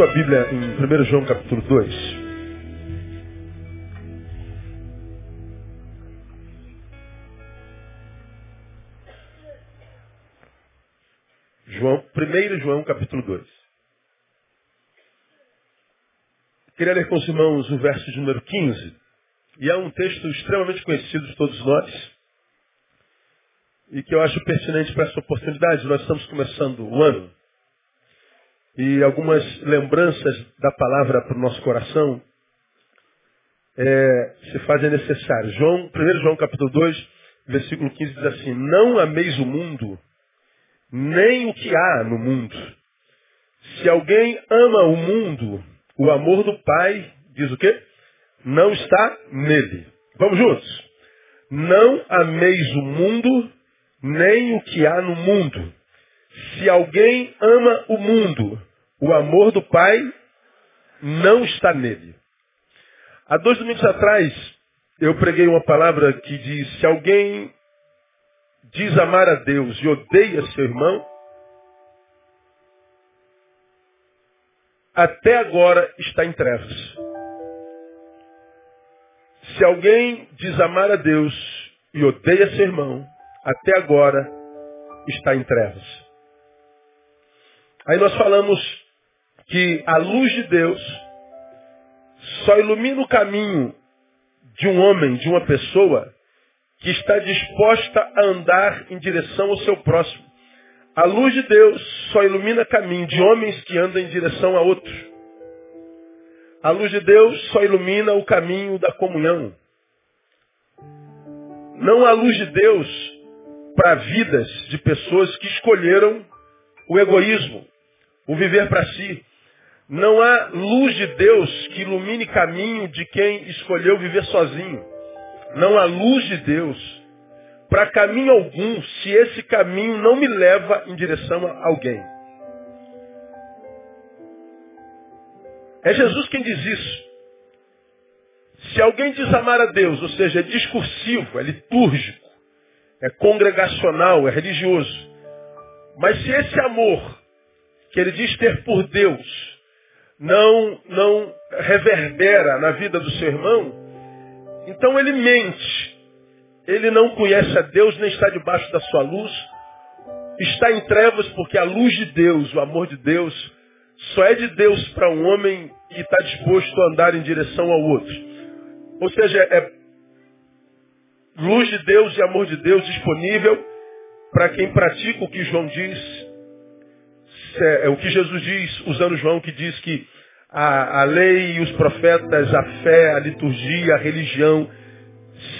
Sua Bíblia em 1 João capítulo 2. João, 1 João capítulo 2. Queria ler com os irmãos o verso de número 15. E é um texto extremamente conhecido de todos nós. E que eu acho pertinente para essa oportunidade. Nós estamos começando o ano e algumas lembranças da palavra para o nosso coração é, se fazem necessárias. João, 1 João capítulo 2, versículo 15 diz assim, não ameis o mundo, nem o que há no mundo. Se alguém ama o mundo, o amor do Pai, diz o quê? Não está nele. Vamos juntos. Não ameis o mundo, nem o que há no mundo. Se alguém ama o mundo, o amor do Pai não está nele. Há dois domingos atrás, eu preguei uma palavra que diz, se alguém diz amar a Deus e odeia seu irmão, até agora está em trevas. Se alguém diz amar a Deus e odeia seu irmão, até agora está em trevas. Aí nós falamos que a luz de Deus só ilumina o caminho de um homem, de uma pessoa, que está disposta a andar em direção ao seu próximo. A luz de Deus só ilumina caminho de homens que andam em direção a outros. A luz de Deus só ilumina o caminho da comunhão. Não há luz de Deus para vidas de pessoas que escolheram o egoísmo, o viver para si. Não há luz de Deus que ilumine caminho de quem escolheu viver sozinho. Não há luz de Deus para caminho algum se esse caminho não me leva em direção a alguém. É Jesus quem diz isso. Se alguém diz amar a Deus, ou seja, é discursivo, é litúrgico, é congregacional, é religioso. Mas se esse amor que ele diz ter por Deus não, não reverbera na vida do seu irmão, então ele mente. Ele não conhece a Deus, nem está debaixo da sua luz. Está em trevas porque a luz de Deus, o amor de Deus, só é de Deus para um homem que está disposto a andar em direção ao outro. Ou seja, é luz de Deus e amor de Deus disponível para quem pratica o que João diz, é, é, o que Jesus diz, usando João, que diz que a, a lei e os profetas, a fé, a liturgia, a religião,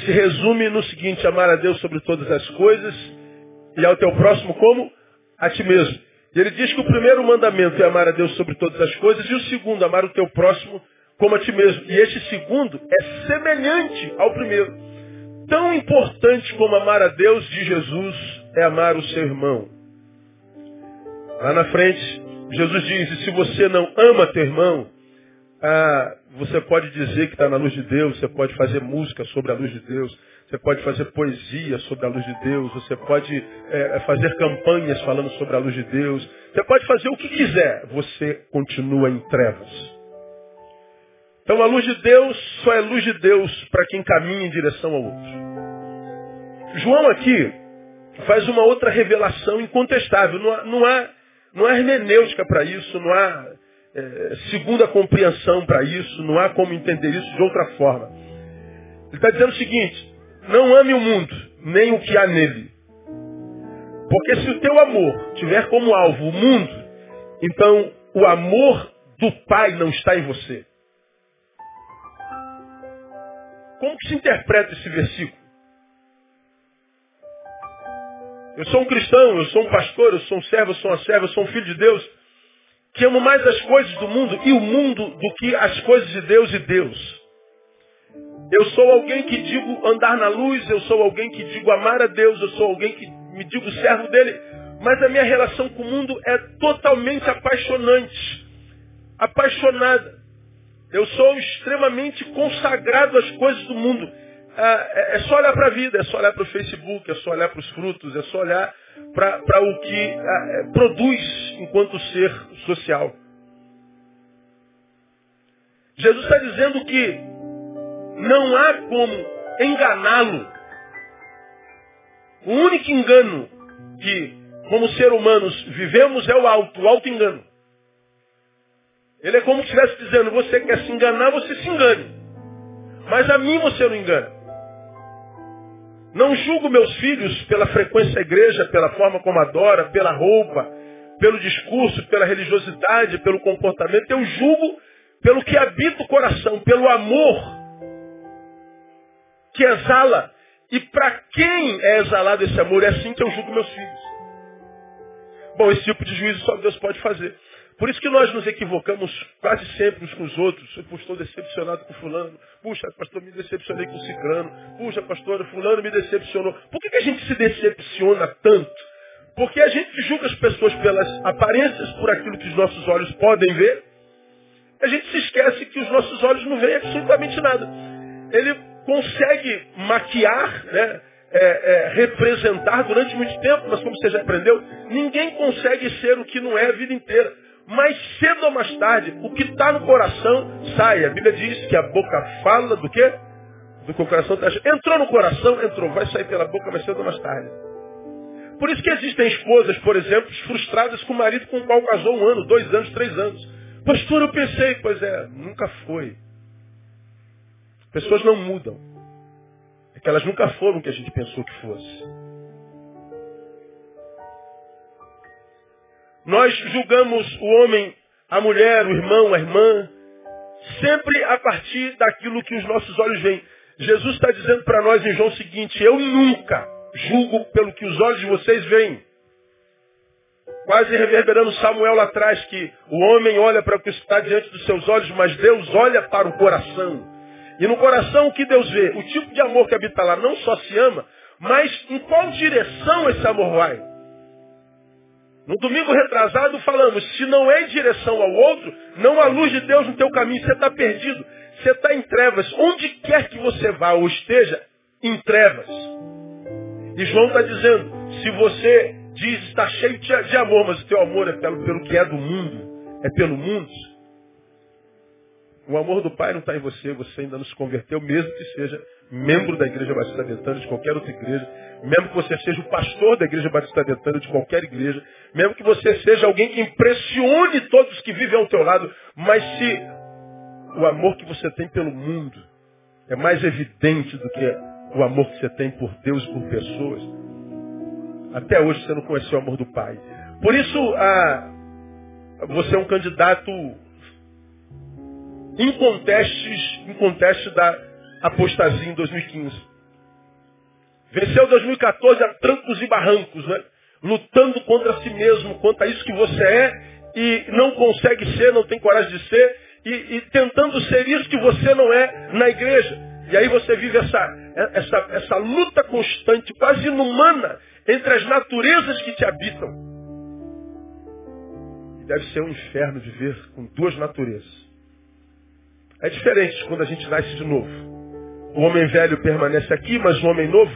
se resume no seguinte, amar a Deus sobre todas as coisas e ao teu próximo como? A ti mesmo. E ele diz que o primeiro mandamento é amar a Deus sobre todas as coisas e o segundo, amar o teu próximo como a ti mesmo. E este segundo é semelhante ao primeiro. Tão importante como amar a Deus de Jesus é amar o seu irmão. Lá na frente, Jesus diz, se você não ama teu irmão, ah, você pode dizer que está na luz de Deus, você pode fazer música sobre a luz de Deus, você pode fazer poesia sobre a luz de Deus, você pode é, fazer campanhas falando sobre a luz de Deus, você pode fazer o que quiser, você continua em trevas. Então a luz de Deus só é luz de Deus para quem caminha em direção ao outro. João aqui faz uma outra revelação incontestável. Não há, não há não há hermenêutica para isso, não há é, segunda compreensão para isso, não há como entender isso de outra forma. Ele está dizendo o seguinte, não ame o mundo, nem o que há nele. Porque se o teu amor tiver como alvo o mundo, então o amor do Pai não está em você. Como que se interpreta esse versículo? Eu sou um cristão, eu sou um pastor, eu sou um servo, eu sou uma serva, eu sou um filho de Deus, que amo mais as coisas do mundo e o mundo do que as coisas de Deus e Deus. Eu sou alguém que digo andar na luz, eu sou alguém que digo amar a Deus, eu sou alguém que me digo servo dele, mas a minha relação com o mundo é totalmente apaixonante, apaixonada. Eu sou extremamente consagrado às coisas do mundo. Ah, é, é só olhar para a vida, é só olhar para o Facebook, é só olhar para os frutos, é só olhar para o que é, produz enquanto ser social. Jesus está dizendo que não há como enganá-lo. O único engano que, como ser humanos, vivemos é o alto, o alto engano. Ele é como se estivesse dizendo, você quer se enganar, você se engane. Mas a mim você não engana. Não julgo meus filhos pela frequência à igreja, pela forma como adora, pela roupa, pelo discurso, pela religiosidade, pelo comportamento. Eu julgo pelo que habita o coração, pelo amor que exala. E para quem é exalado esse amor? É assim que eu julgo meus filhos. Bom, esse tipo de juízo só Deus pode fazer. Por isso que nós nos equivocamos quase sempre uns com os outros. Eu estou decepcionado com fulano. Puxa, pastor, me decepcionei com ciclano. Puxa, pastor, fulano me decepcionou. Por que, que a gente se decepciona tanto? Porque a gente julga as pessoas pelas aparências, por aquilo que os nossos olhos podem ver. A gente se esquece que os nossos olhos não veem absolutamente nada. Ele consegue maquiar, né? É, é, representar durante muito tempo, mas como você já aprendeu, ninguém consegue ser o que não é a vida inteira. Mas cedo ou mais tarde, o que está no coração sai. A Bíblia diz que a boca fala do quê? Do que o coração está. Entrou no coração, entrou. Vai sair pela boca, mas cedo ou mais tarde. Por isso que existem esposas, por exemplo, frustradas com o marido com o qual casou um ano, dois anos, três anos. Pastor, eu pensei, pois é, nunca foi. Pessoas não mudam. É que elas nunca foram o que a gente pensou que fosse. Nós julgamos o homem, a mulher, o irmão, a irmã, sempre a partir daquilo que os nossos olhos veem. Jesus está dizendo para nós em João o seguinte, eu nunca julgo pelo que os olhos de vocês veem. Quase reverberando Samuel lá atrás, que o homem olha para o que está diante dos seus olhos, mas Deus olha para o coração. E no coração o que Deus vê? O tipo de amor que habita lá não só se ama, mas em qual direção esse amor vai? No domingo retrasado falamos, se não é em direção ao outro, não há luz de Deus no teu caminho, você está perdido, você está em trevas. Onde quer que você vá ou esteja, em trevas. E João está dizendo, se você diz está cheio de amor, mas o teu amor é pelo, pelo que é do mundo, é pelo mundo, o amor do Pai não está em você, você ainda não se converteu, mesmo que seja membro da Igreja Batista Betânia, de qualquer outra igreja, mesmo que você seja o pastor da Igreja Batista Betânia, de qualquer igreja, mesmo que você seja alguém que impressione todos que vivem ao teu lado, mas se o amor que você tem pelo mundo é mais evidente do que o amor que você tem por Deus e por pessoas, até hoje você não conheceu o amor do Pai. Por isso, ah, você é um candidato incontestes, inconteste da apostasia em 2015. Venceu 2014 a trancos e barrancos, né? Lutando contra si mesmo, contra isso que você é e não consegue ser, não tem coragem de ser, e, e tentando ser isso que você não é na igreja. E aí você vive essa, essa, essa luta constante, quase inumana, entre as naturezas que te habitam. Deve ser um inferno viver com duas naturezas. É diferente quando a gente nasce de novo. O homem velho permanece aqui, mas o homem novo,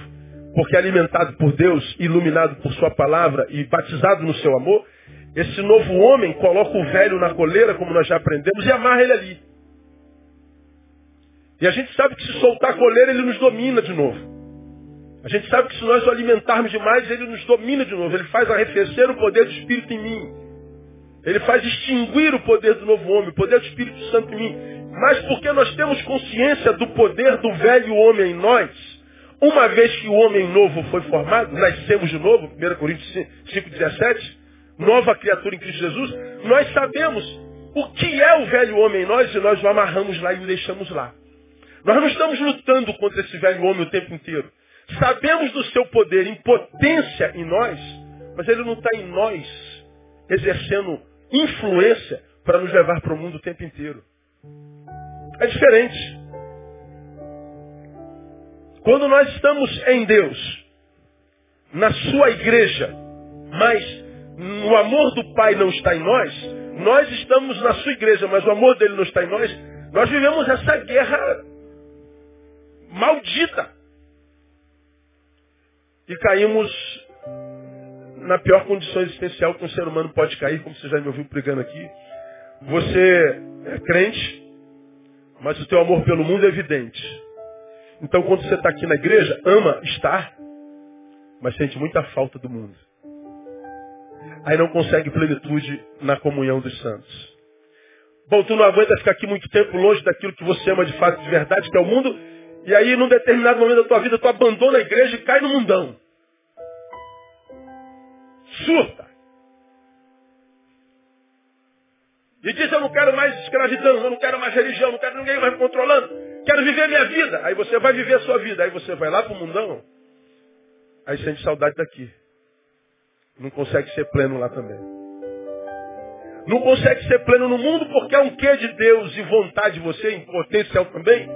porque alimentado por Deus, iluminado por sua palavra e batizado no seu amor, esse novo homem coloca o velho na coleira, como nós já aprendemos, e amarra ele ali. E a gente sabe que se soltar a coleira, ele nos domina de novo. A gente sabe que se nós o alimentarmos demais, ele nos domina de novo. Ele faz arrefecer o poder do Espírito em mim. Ele faz extinguir o poder do novo homem, o poder do Espírito Santo em mim. Mas porque nós temos consciência do poder do velho homem em nós, uma vez que o homem novo foi formado, nascemos de novo, 1 Coríntios 5,17, nova criatura em Cristo Jesus, nós sabemos o que é o velho homem em nós e nós o amarramos lá e o deixamos lá. Nós não estamos lutando contra esse velho homem o tempo inteiro. Sabemos do seu poder em potência em nós, mas ele não está em nós exercendo influência para nos levar para o mundo o tempo inteiro. É diferente. Quando nós estamos em Deus, na sua igreja, mas o amor do Pai não está em nós, nós estamos na sua igreja, mas o amor dele não está em nós, nós vivemos essa guerra maldita. E caímos na pior condição existencial que um ser humano pode cair, como você já me ouviu pregando aqui. Você é crente, Mas o teu amor pelo mundo é evidente. Então quando você está aqui na igreja, ama estar, mas sente muita falta do mundo. Aí não consegue plenitude na comunhão dos santos. Bom, tu não aguenta ficar aqui muito tempo longe daquilo que você ama de fato, de verdade, que é o mundo, e aí num determinado momento da tua vida tu abandona a igreja e cai no mundão. Surta. E diz, eu não quero mais escravidão, eu não quero mais religião, não quero ninguém mais me controlando. Quero viver minha vida. Aí você vai viver a sua vida. Aí você vai lá para o mundão. Aí sente saudade daqui. Não consegue ser pleno lá também. Não consegue ser pleno no mundo porque é um quê de Deus e vontade de você, em potencial também,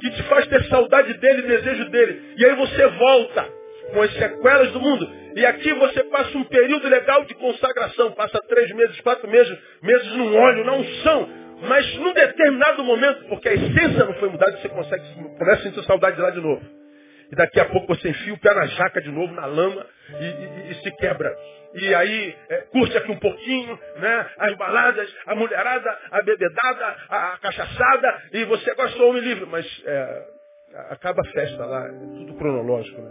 que te faz ter saudade dele desejo dele. E aí você volta com as sequelas do mundo. E aqui você passa um período legal de consagração, passa três meses, quatro meses, meses num óleo, na unção. Mas num determinado momento, porque a essência não foi mudada, você consegue, começa a sentir saudade de lá de novo. E daqui a pouco você enfia o pé na jaca de novo, na lama, e, e, e se quebra. E aí é, curte aqui um pouquinho, né? As baladas, a mulherada, a bebedada, a, a cachaçada, e você gosta do homem livre. Mas é, acaba a festa lá, é tudo cronológico, né?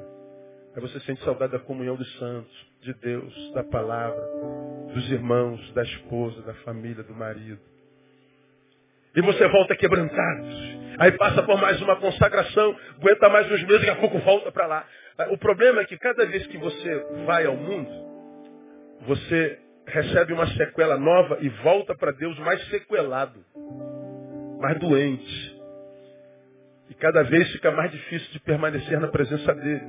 Aí você sente saudade da comunhão dos santos, de Deus, da palavra, dos irmãos, da esposa, da família, do marido. E você volta quebrantado. Aí passa por mais uma consagração, aguenta mais uns meses, daqui a pouco volta para lá. O problema é que cada vez que você vai ao mundo, você recebe uma sequela nova e volta para Deus mais sequelado, mais doente. E cada vez fica mais difícil de permanecer na presença dele.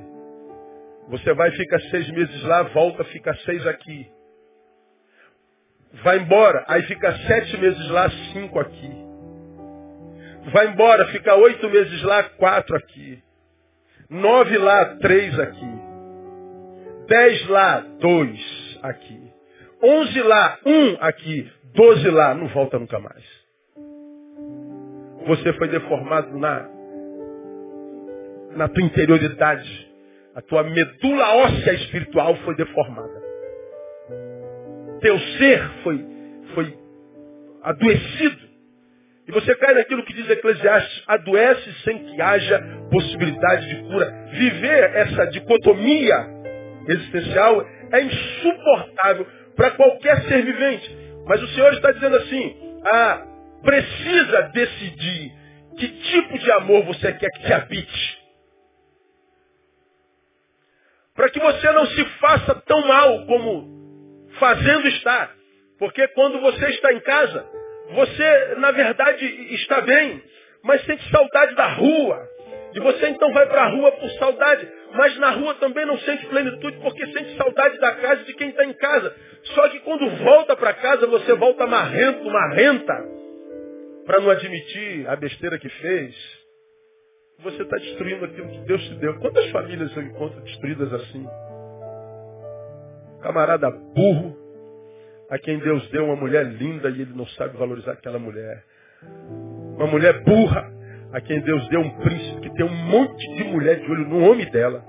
Você vai, fica seis meses lá, volta, fica seis aqui. Vai embora, aí fica sete meses lá, cinco aqui. Vai embora, fica oito meses lá, quatro aqui. Nove lá, três aqui. Dez lá, dois aqui. Onze lá, um aqui. Doze lá, não volta nunca mais. Você foi deformado na, na tua interioridade a tua medula óssea espiritual foi deformada. Teu ser foi, foi adoecido. E você cai naquilo que diz Eclesiastes, adoece sem que haja possibilidade de cura. Viver essa dicotomia existencial é insuportável para qualquer ser vivente. Mas o Senhor está dizendo assim, ah, precisa decidir que tipo de amor você quer que te habite para que você não se faça tão mal como fazendo estar. Porque quando você está em casa, você, na verdade, está bem, mas sente saudade da rua. E você então vai para a rua por saudade, mas na rua também não sente plenitude, porque sente saudade da casa de quem está em casa. Só que quando volta para casa, você volta marrento, marrenta, para não admitir a besteira que fez, você está destruindo aquilo que Deus te deu. Quantas famílias eu encontro destruídas assim? Camarada burro, a quem Deus deu uma mulher linda e ele não sabe valorizar aquela mulher. Uma mulher burra, a quem Deus deu um príncipe que tem um monte de mulher de olho no homem dela.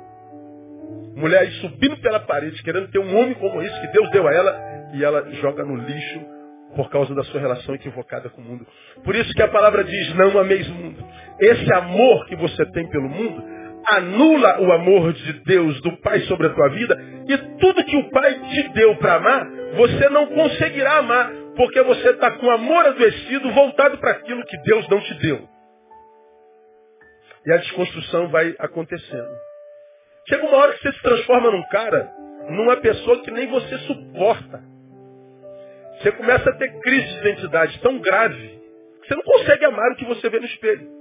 Mulher aí subindo pela parede, querendo ter um homem como esse que Deus deu a ela, e ela joga no lixo por causa da sua relação equivocada com o mundo. Por isso que a palavra diz, não ameis o mundo. Esse amor que você tem pelo mundo anula o amor de Deus, do Pai sobre a tua vida, e tudo que o Pai te deu para amar, você não conseguirá amar, porque você está com amor adoecido voltado para aquilo que Deus não te deu. E a desconstrução vai acontecendo. Chega uma hora que você se transforma num cara, numa pessoa que nem você suporta. Você começa a ter crise de identidade tão grave que você não consegue amar o que você vê no espelho.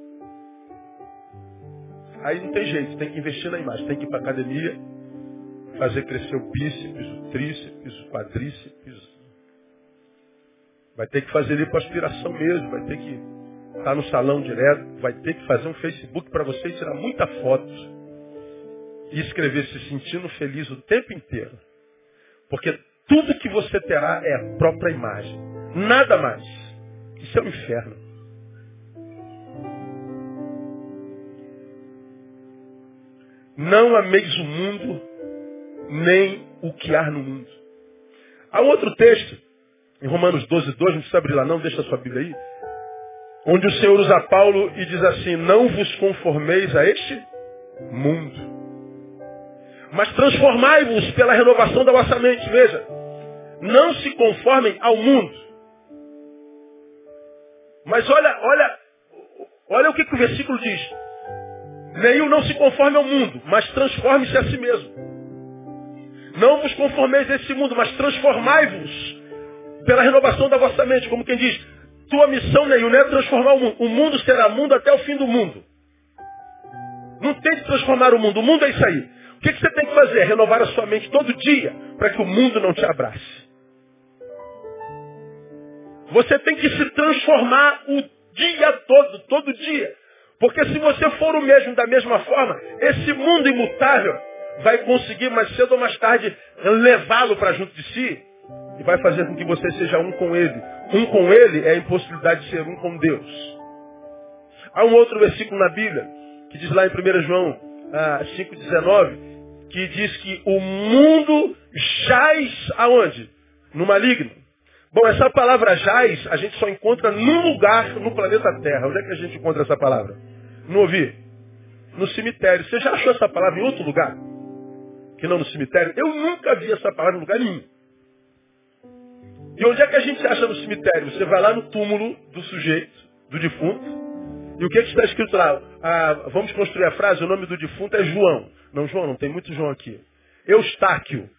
Aí não tem jeito, tem que investir na imagem, tem que ir para academia, fazer crescer o bíceps, o tríceps, o quadríceps. Vai ter que fazer lipoaspiração mesmo, vai ter que estar no salão direto, vai ter que fazer um Facebook para você tirar muita foto e escrever se sentindo feliz o tempo inteiro. Porque tudo que você terá é a própria imagem. Nada mais. Isso é um inferno. Não ameis o mundo, nem o que há no mundo. Há outro texto, em Romanos 12, 2, não precisa abrir lá não, deixa a sua Bíblia aí. onde o Senhor usa Paulo e diz assim, não vos conformeis a este mundo. Mas transformai-vos pela renovação da vossa mente. Veja, não se conformem ao mundo. Mas olha, olha, olha o que, que o versículo diz. Nenhum não se conforme ao mundo, mas transforme-se a si mesmo. Não vos conformeis a esse mundo, mas transformai-vos pela renovação da vossa mente. Como quem diz, tua missão, nenhum, não é transformar o mundo. O mundo será mundo até o fim do mundo. Não tente transformar o mundo. O mundo é isso aí. O que, que você tem que fazer? Renovar a sua mente todo dia para que o mundo não te abrace. Você tem que se transformar o dia todo, todo dia. Porque se você for o mesmo da mesma forma, esse mundo imutável vai conseguir mais cedo ou mais tarde levá-lo para junto de si e vai fazer com que você seja um com ele. Um com ele é a impossibilidade de ser um com Deus. Há um outro versículo na Bíblia que diz lá em 1 João ah, 5,19 que diz que o mundo jaz aonde? No maligno. Bom, essa palavra jaz a gente só encontra num lugar no planeta Terra. Onde é que a gente encontra essa palavra? Não ouvi? No cemitério. Você já achou essa palavra em outro lugar? Que não no cemitério? Eu nunca vi essa palavra em lugar nenhum. E onde é que a gente acha no cemitério? Você vai lá no túmulo do sujeito, do defunto, e o que, é que está escrito lá? Ah, vamos construir a frase, o nome do defunto é João. Não, João, não tem muito João aqui. Eustáquio.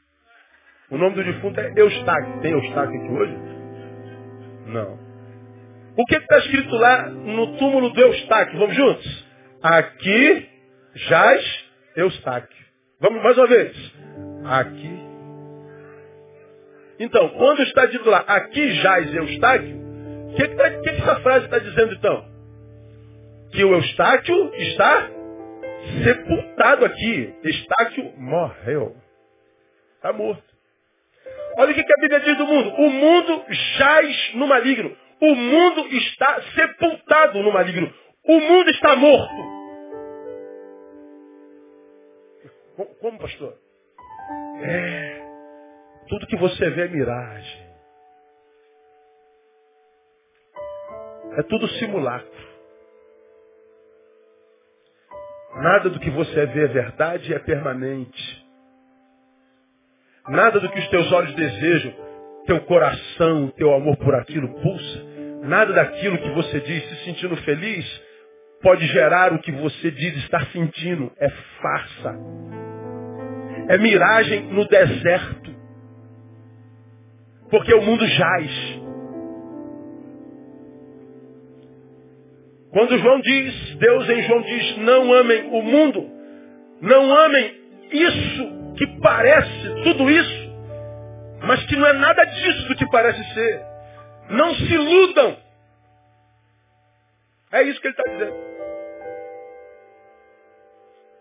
O nome do defunto é Eustáquio. Tem Eustáquio aqui hoje? Não. O que está escrito lá no túmulo do Eustáquio? Vamos juntos? Aqui jaz Eustáquio. Vamos mais uma vez. Aqui. Então, quando está dito lá, aqui jaz Eustáquio, o que, que, tá, que, que essa frase está dizendo então? Que o Eustáquio está sepultado aqui. Eustáquio morreu. Está morto. Olha o que a Bíblia diz do mundo. O mundo jaz no maligno. O mundo está sepultado no maligno. O mundo está morto. Como, pastor? É. Tudo que você vê é miragem. É tudo simulacro. Nada do que você vê é verdade e é permanente. Nada do que os teus olhos desejam, teu coração, teu amor por aquilo pulsa. Nada daquilo que você diz se sentindo feliz pode gerar o que você diz estar sentindo. É farsa. É miragem no deserto. Porque o mundo jaz. Quando João diz, Deus em João diz, não amem o mundo, não amem isso que parece tudo isso, mas que não é nada disso do que parece ser. Não se iludam. É isso que ele está dizendo.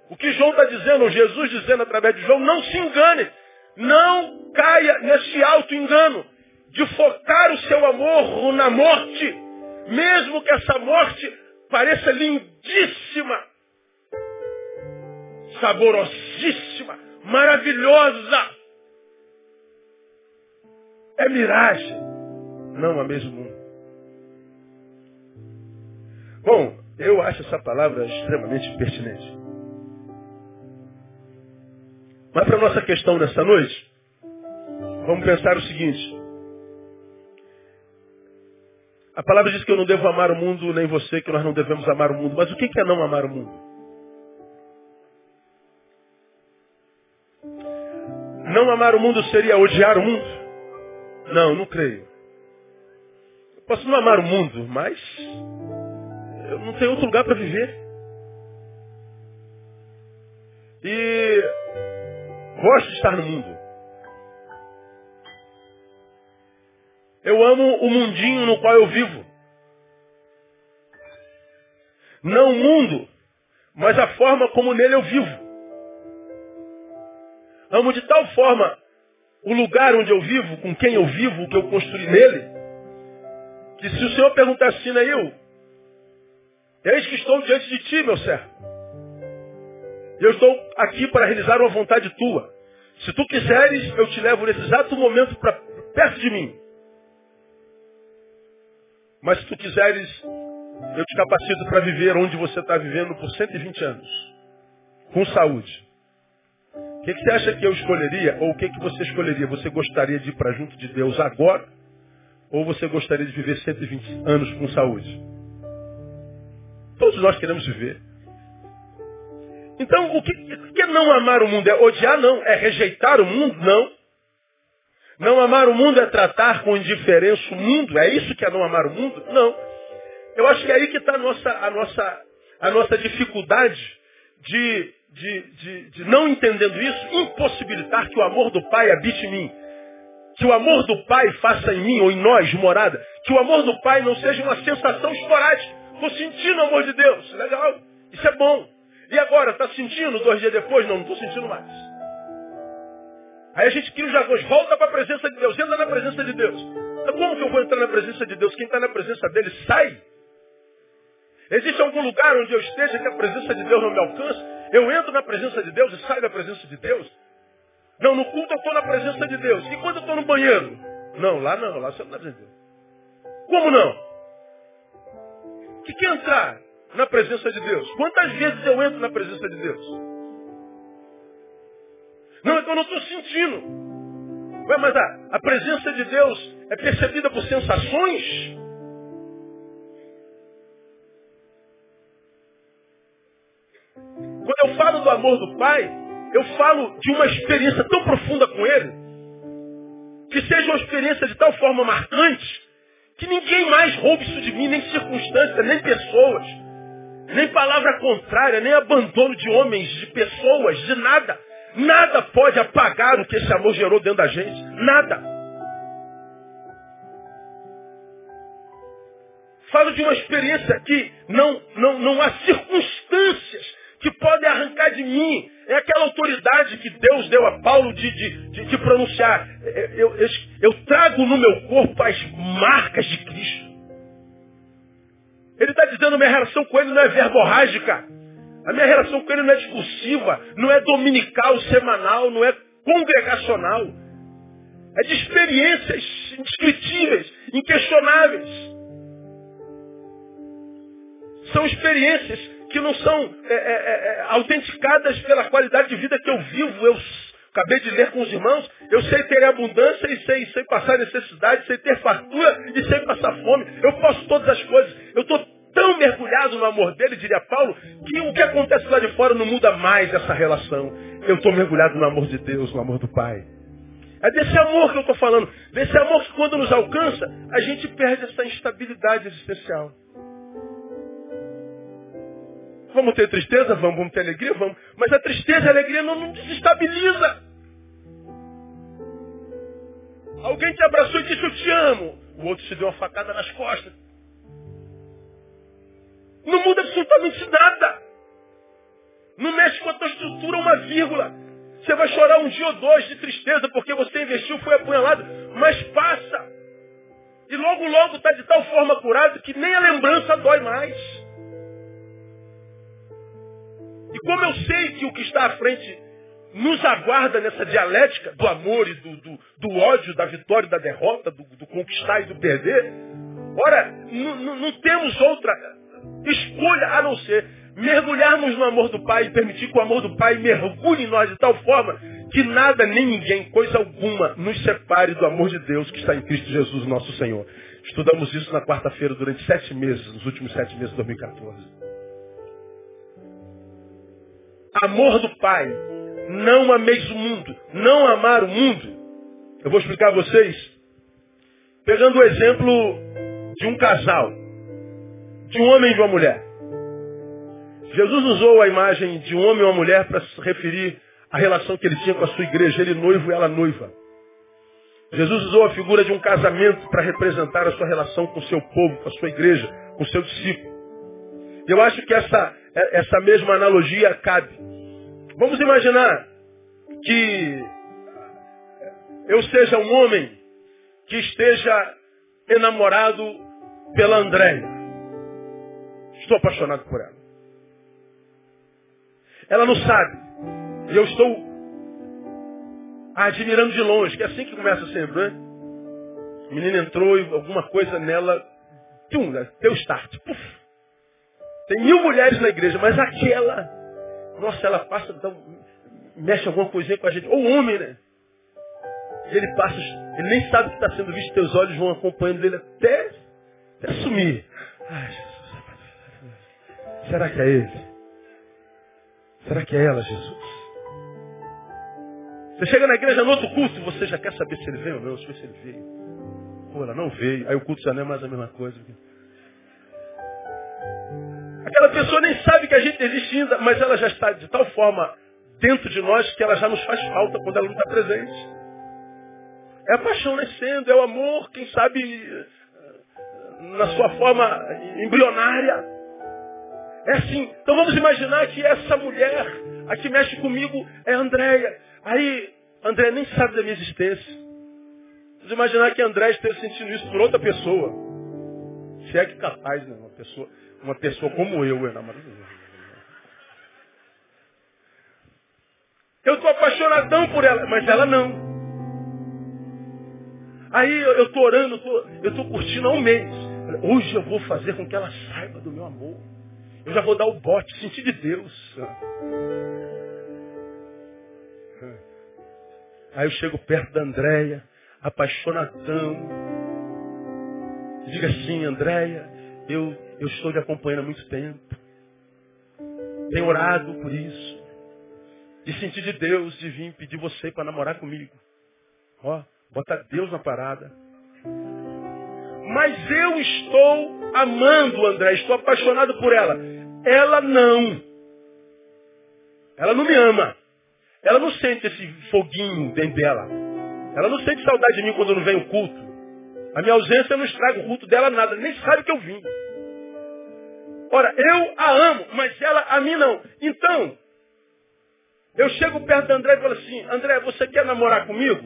O que João está dizendo, ou Jesus dizendo através de João, não se engane. Não caia nesse alto engano de focar o seu amor na morte, mesmo que essa morte pareça lindíssima, saborosíssima, maravilhosa. É miragem, não a mesmo mundo. Bom, eu acho essa palavra extremamente pertinente. Mas para a nossa questão nessa noite, vamos pensar o seguinte. A palavra diz que eu não devo amar o mundo, nem você, que nós não devemos amar o mundo. Mas o que é não amar o mundo? Não amar o mundo seria odiar o mundo? Não, não creio. Eu posso não amar o mundo, mas eu não tenho outro lugar para viver. E gosto de estar no mundo. Eu amo o mundinho no qual eu vivo. Não o mundo, mas a forma como nele eu vivo. Amo de tal forma o lugar onde eu vivo, com quem eu vivo, o que eu construí nele, que se o Senhor perguntar assim, eu, eis que estou diante de ti, meu servo. Eu estou aqui para realizar uma vontade tua. Se tu quiseres, eu te levo nesse exato momento para perto de mim. Mas se tu quiseres eu te capacito para viver onde você está vivendo por 120 anos, com saúde. O que, que, você acha que eu escolheria? Ou o que, que você escolheria? Você gostaria de ir para junto de Deus agora? Ou você gostaria de viver 120 anos com saúde? Todos nós queremos viver. Então, o que, o que é não amar o mundo? É odiar? Não. É rejeitar o mundo? Não. Não amar o mundo é tratar com indiferença o mundo? É isso que é não amar o mundo? Não. Eu acho que é aí que está a nossa, a, nossa, a nossa dificuldade de, de, de, de, não entendendo isso, impossibilitar que o amor do Pai habite em mim. Que o amor do Pai faça em mim ou em nós morada. Que o amor do Pai não seja uma sensação esporádica. Estou sentindo o amor de Deus. Legal. Isso é bom. E agora, está sentindo dois dias depois? Não, não estou sentindo mais. Aí a gente cria os jargões, volta para a presença de Deus, entra na presença de Deus. Então como que eu vou entrar na presença de Deus? Quem está na presença dele sai. Existe algum lugar onde eu esteja que a presença de Deus não me alcance? Eu entro na presença de Deus e saio da presença de Deus? Não, no culto eu estou na presença de Deus. E quando eu estou no banheiro? Não, lá não, lá você não está de Deus. Como não? Que, que é entrar? na presença de Deus? Quantas vezes eu entro na presença de Deus? Não, é que eu não estou sentindo. Ué, mas a, a presença de Deus é percebida por sensações? Quando eu falo do amor do Pai, eu falo de uma experiência tão profunda com Ele, que seja uma experiência de tal forma marcante, que ninguém mais roube isso de mim, nem circunstâncias, nem pessoas nem palavra contrária, nem abandono de homens, de pessoas, de nada. Nada pode apagar o que esse amor gerou dentro da gente. Nada. Falo de uma experiência que não, não, não há circunstâncias que podem arrancar de mim. É aquela autoridade que Deus deu a Paulo de, de, de, de pronunciar. Eu, eu, eu trago no meu corpo as marcas de Cristo. Ele está dizendo minha relação com ele não é verborrágica. A minha relação com ele não é discursiva, não é dominical, semanal, não é congregacional. É de experiências indescritíveis, inquestionáveis. São experiências que não são é, é, é, é autenticadas pela qualidade de vida que eu vivo. Eu acabei de ler com os irmãos, eu sei ter abundância e sei, sei passar necessidade, sei ter fartura e sei passar fome. Eu posso todas as coisas. Eu estou tão mergulhado no amor dele, diria Paulo, que o que acontece lá de fora não muda mais essa relação. Eu estou mergulhado no amor de Deus, no amor do Pai. É desse amor que eu estou falando. Desse amor que quando nos alcança, a gente perde essa instabilidade existencial. Vamos ter tristeza? Vamos. Vamos ter alegria? Vamos. Mas a tristeza e a alegria não nos desestabiliza. Alguém te abraçou e disse eu te amo. O outro te deu uma facada nas costas. Não muda absolutamente nada. Não mexe com a tua estrutura uma vírgula. Você vai chorar um dia ou dois de tristeza porque você investiu, foi apunhalado, mas passa. E logo, logo está de tal forma curado que nem a lembrança dói mais. E como eu sei que o que está à frente nos aguarda nessa dialética do amor e do, do, do ódio, da vitória e da derrota, do, do conquistar e do perder, ora, não temos outra escolha a não ser mergulharmos no amor do Pai e permitir que o amor do Pai mergulhe em nós de tal forma que nada nem ninguém, coisa alguma, nos separe do amor de Deus que está em Cristo Jesus, nosso Senhor. Estudamos isso na quarta-feira durante sete meses, nos últimos sete meses de 2014. Amor do Pai. Não ameis o mundo. Não amar o mundo. Eu vou explicar a vocês. Pegando o exemplo de um casal. De um homem e de uma mulher. Jesus usou a imagem de um homem e uma mulher para se referir à relação que ele tinha com a sua igreja, ele noivo e ela noiva. Jesus usou a figura de um casamento para representar a sua relação com o seu povo, com a sua igreja, com o seu discípulo. Eu acho que essa, essa mesma analogia cabe. Vamos imaginar que eu seja um homem que esteja enamorado pela Andréia. Estou apaixonado por ela. Ela não sabe. E eu estou admirando de longe, que é assim que começa sempre, né? A menina entrou e alguma coisa nela, tum, deu start. Puf. Tem mil mulheres na igreja, mas aquela, nossa, ela passa, então, mexe alguma coisinha com a gente. Ou homem, né? Ele passa, ele nem sabe o que está sendo visto, teus olhos vão acompanhando ele até, até sumir. Ai, Jesus. Será que é ele? Será que é ela, Jesus? Você chega na igreja no outro culto, você já quer saber se ele veio ou não, se ele veio. Pô, ela não veio. Aí o culto já não é mais a mesma coisa. Aquela pessoa nem sabe que a gente existe ainda, mas ela já está de tal forma dentro de nós que ela já nos faz falta quando ela não está presente. É a paixão nascendo, é o amor, quem sabe, na sua forma embrionária. É assim. Então vamos imaginar que essa mulher, a que mexe comigo, é a Andréia. Aí, André nem sabe da minha existência. Vamos imaginar que André esteja sentindo isso por outra pessoa. Se é que capaz, né? Uma pessoa, uma pessoa como eu, é. Eu estou apaixonadão por ela, mas ela não. Aí eu estou orando, eu estou curtindo há um mês. Hoje eu vou fazer com que ela saiba do meu amor. Eu já vou dar o bote, sentir de Deus. Aí eu chego perto da Andréia, apaixonadão. Diga assim, Andréia, eu, eu estou lhe acompanhando há muito tempo. Tenho orado por isso. E senti de Deus de vir pedir você para namorar comigo. Ó, bota Deus na parada. Mas eu estou amando André, estou apaixonado por ela. Ela não. Ela não me ama. Ela não sente esse foguinho dentro dela. Ela não sente saudade de mim quando não vem o culto. A minha ausência não estraga o culto dela nada, nem sabe que eu vim. Ora, eu a amo, mas ela a mim não. Então, eu chego perto da André e falo assim, André, você quer namorar comigo?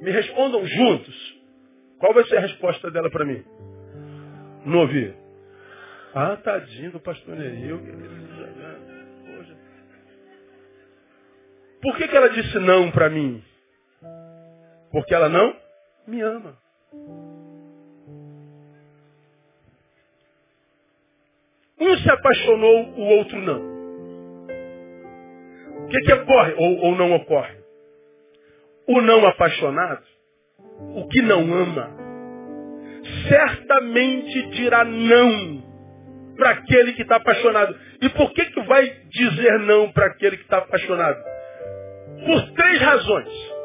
Me respondam juntos. Qual vai ser a resposta dela para mim? Não ouvi. Ah, tadinho do pastor Neil. Por que, que ela disse não para mim? Porque ela não me ama. Um se apaixonou, o outro não. O que, que ocorre ou, ou não ocorre? O não apaixonado, o que não ama, certamente dirá não para aquele que está apaixonado. E por que, que vai dizer não para aquele que está apaixonado? Por três razões.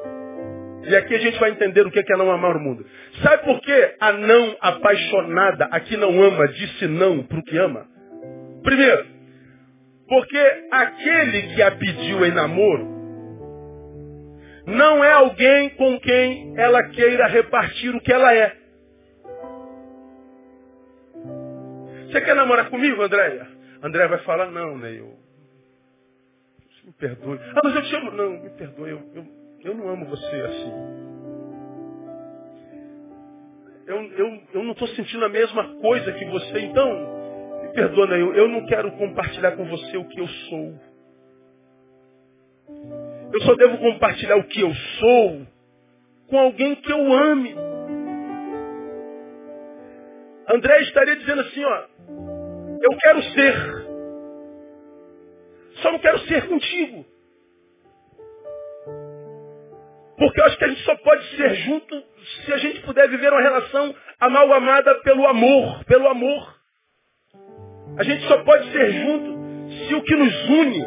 E aqui a gente vai entender o que é não amar o mundo. Sabe por que a não apaixonada, a que não ama, disse não para o que ama? Primeiro, porque aquele que a pediu em namoro não é alguém com quem ela queira repartir o que ela é. Você quer namorar comigo, Andréia? André vai falar, não, Neil. Me perdoe. Ah, mas eu te amo. Não, me perdoe. Eu, eu, eu não amo você assim. Eu, eu, eu não estou sentindo a mesma coisa que você. Então, me perdoa, Neil. Eu não quero compartilhar com você o que eu sou. Eu só devo compartilhar o que eu sou com alguém que eu ame. André estaria dizendo assim, ó, eu quero ser. Só não quero ser contigo. Porque eu acho que a gente só pode ser junto se a gente puder viver uma relação amalgamada pelo amor, pelo amor. A gente só pode ser junto se o que nos une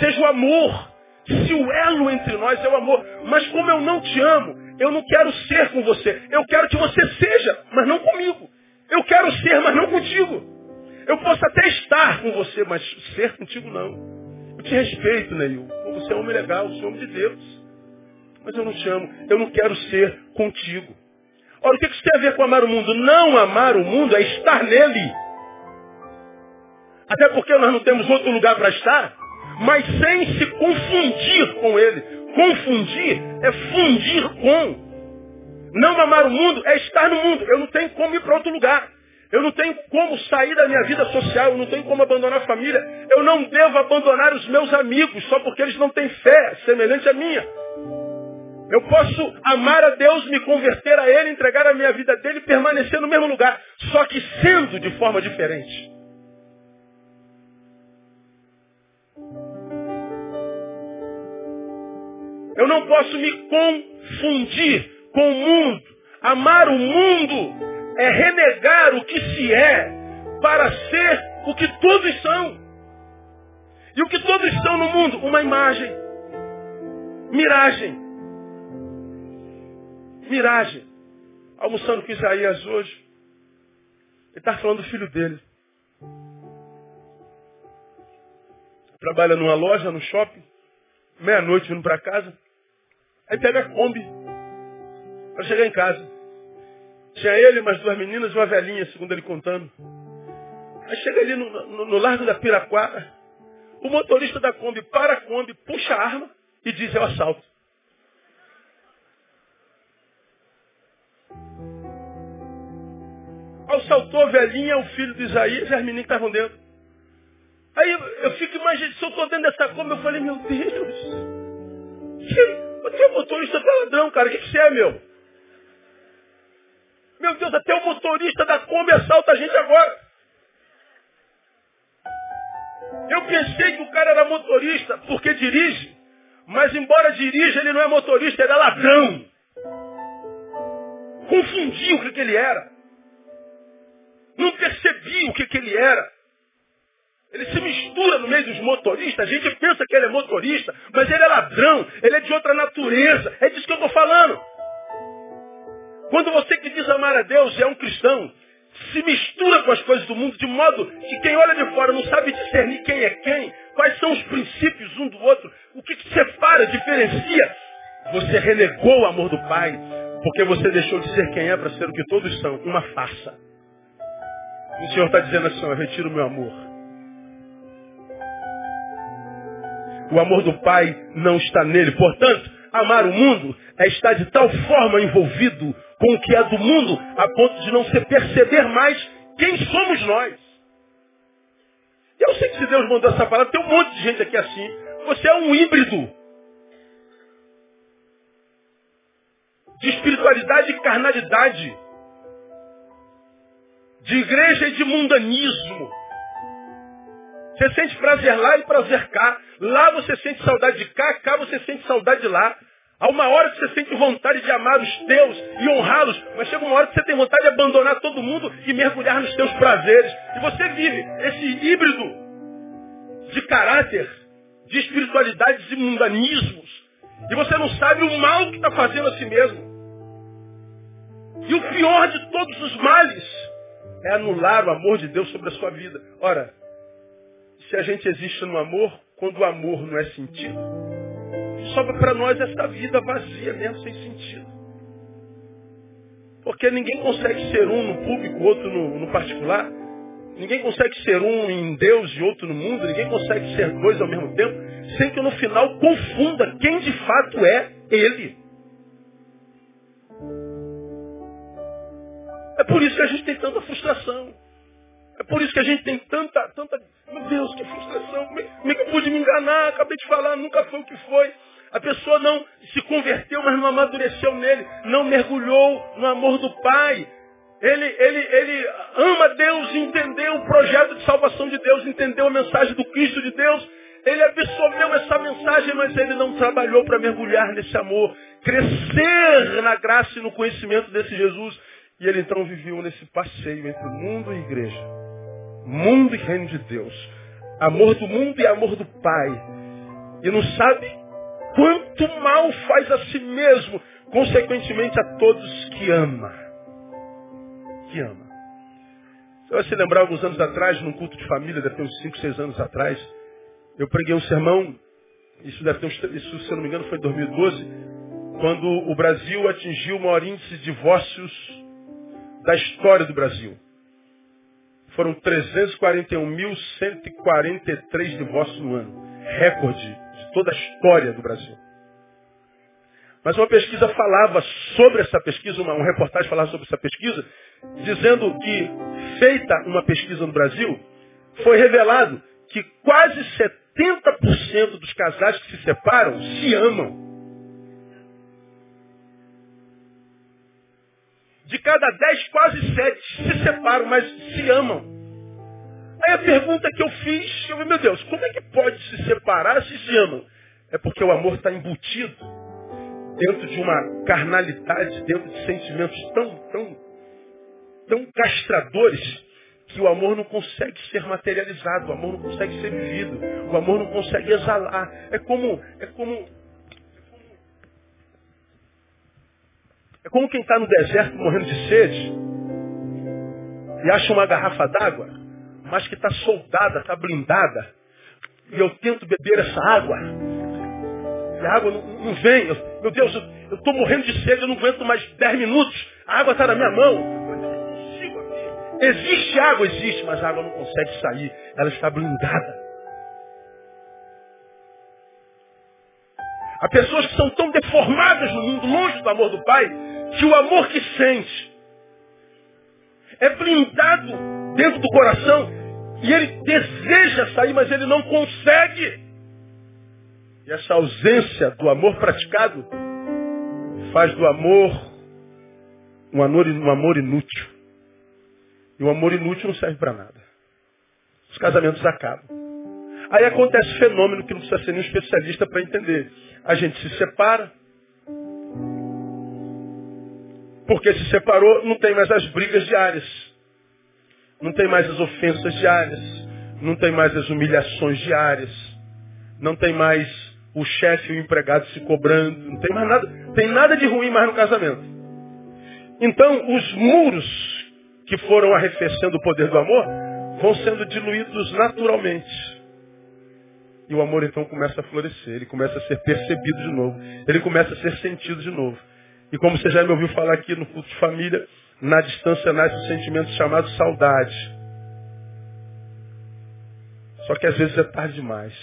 seja o amor, se o elo entre nós é o amor. Mas como eu não te amo, eu não quero ser com você. Eu quero que você seja, mas não comigo. Eu quero ser, mas não contigo. Eu posso até estar com você, mas ser contigo não. Eu te respeito, Neil. Você é um homem legal, você é um homem de Deus. Mas eu não te amo. Eu não quero ser contigo. Ora, o que isso tem a ver com amar o mundo? Não amar o mundo é estar nele. Até porque nós não temos outro lugar para estar, mas sem se confundir com ele. Confundir é fundir com. Não amar o mundo é estar no mundo. Eu não tenho como ir para outro lugar. Eu não tenho como sair da minha vida social, eu não tenho como abandonar a família. Eu não devo abandonar os meus amigos só porque eles não têm fé semelhante à minha. Eu posso amar a Deus, me converter a Ele, entregar a minha vida dele e permanecer no mesmo lugar, só que sendo de forma diferente. Eu não posso me confundir com o mundo. Amar o mundo é renegar o que se é para ser o que todos são. E o que todos são no mundo? Uma imagem. Miragem. Miragem. Almoçando com Isaías hoje. Ele está falando do filho dele. Trabalha numa loja, no shopping. Meia-noite vindo para casa. Aí pega a Kombi para chegar em casa. Tinha ele, umas duas meninas e uma velhinha, segundo ele contando. Aí chega ali no, no, no Largo da Piraquara, o motorista da Kombi para a Kombi, puxa a arma e diz, é o assalto. Assaltou a velhinha, o filho de Isaías e as meninas que estavam dentro. Aí eu fico imaginando, se eu estou dentro dessa Kombi, eu falei, meu Deus, você é motorista da ladrão, cara, o que, que você é, meu? Meu Deus, até o motorista da Kombi assalta a gente agora. Eu pensei que o cara era motorista porque dirige, mas embora dirija, ele não é motorista, ele é ladrão. Confundi o que, que ele era. Não percebi o que, que ele era. Ele se mistura no meio dos motoristas, a gente pensa que ele é motorista, mas ele é ladrão, ele é de outra natureza. É disso que eu estou falando. Quando você que diz amar a Deus é um cristão, se mistura com as coisas do mundo de modo que quem olha de fora não sabe discernir quem é quem, quais são os princípios um do outro, o que, que separa, diferencia. Você renegou o amor do Pai, porque você deixou de ser quem é para ser o que todos são, uma farsa. O Senhor está dizendo assim, eu retiro o meu amor. O amor do Pai não está nele. Portanto, amar o mundo é estar de tal forma envolvido com o que é do mundo, a ponto de não se perceber mais quem somos nós. Eu sei que se Deus mandou essa palavra, tem um monte de gente aqui assim. Você é um híbrido. De espiritualidade e carnalidade. De igreja e de mundanismo. Você sente prazer lá e prazer cá. Lá você sente saudade de cá, cá você sente saudade de lá. Há uma hora que você sente vontade de amar os teus e honrá-los, mas chega uma hora que você tem vontade de abandonar todo mundo e mergulhar nos teus prazeres. E você vive esse híbrido de caráter, de espiritualidades e mundanismos. E você não sabe o mal que está fazendo a si mesmo. E o pior de todos os males é anular o amor de Deus sobre a sua vida. Ora, se a gente existe no amor, quando o amor não é sentido, sobra para nós essa vida vazia mesmo, sem sentido. Porque ninguém consegue ser um no público, outro no, no particular. Ninguém consegue ser um em Deus e outro no mundo. Ninguém consegue ser dois ao mesmo tempo, sem que no final confunda quem de fato é Ele. É por isso que a gente tem tanta frustração. É por isso que a gente tem tanta, tanta. Meu Deus, que frustração. Como é que eu pude me enganar? Acabei de falar, nunca foi o que foi. A pessoa não se converteu, mas não amadureceu nele, não mergulhou no amor do Pai. Ele, ele, ele ama Deus, entendeu o projeto de salvação de Deus, entendeu a mensagem do Cristo de Deus. Ele absorveu essa mensagem, mas ele não trabalhou para mergulhar nesse amor, crescer na graça e no conhecimento desse Jesus. E ele então viveu nesse passeio entre mundo e igreja. Mundo e reino de Deus. Amor do mundo e amor do Pai. E não sabe quanto mal faz a si mesmo, consequentemente a todos que ama. Que ama. Você vai se lembrar, alguns anos atrás, num culto de família, deve ter uns 5, 6 anos atrás, eu preguei um sermão, isso deve ter uns, isso, se eu não me engano, foi em 2012, quando o Brasil atingiu o maior índice de divórcios da história do Brasil. Foram 341.143 divórcios no ano. Recorde toda a história do Brasil. Mas uma pesquisa falava sobre essa pesquisa, uma, uma reportagem falava sobre essa pesquisa, dizendo que, feita uma pesquisa no Brasil, foi revelado que quase 70% dos casais que se separam se amam. De cada 10, quase 7 se separam, mas se amam. Aí a pergunta que eu fiz, eu falei, meu Deus, como é que pode se separar se se amam? É porque o amor está embutido dentro de uma carnalidade, dentro de sentimentos tão, tão, tão castradores, que o amor não consegue ser materializado, o amor não consegue ser vivido, o amor não consegue exalar. É como, é como, é como quem está no deserto morrendo de sede e acha uma garrafa d'água, mas que está soldada, está blindada. E eu tento beber essa água. E a água não, não vem. Eu, meu Deus, eu estou morrendo de sede, eu não aguento mais 10 minutos. A água está na minha mão. Existe água, existe, mas a água não consegue sair. Ela está blindada. Há pessoas que são tão deformadas no mundo, longe do amor do Pai, que o amor que sente é blindado dentro do coração e ele deseja sair, mas ele não consegue. E essa ausência do amor praticado faz do amor um amor, um amor inútil. E o amor inútil não serve para nada. Os casamentos acabam. Aí acontece fenômeno que não precisa ser nenhum especialista para entender. A gente se separa. Porque se separou, não tem mais as brigas diárias. Não tem mais as ofensas diárias. Não tem mais as humilhações diárias. Não tem mais o chefe e o empregado se cobrando. Não tem mais nada. Tem nada de ruim mais no casamento. Então, os muros que foram arrefecendo o poder do amor, vão sendo diluídos naturalmente. E o amor então começa a florescer, ele começa a ser percebido de novo, ele começa a ser sentido de novo. E como você já me ouviu falar aqui no culto de família, na distância nasce um sentimento chamado saudade. Só que às vezes é tarde demais.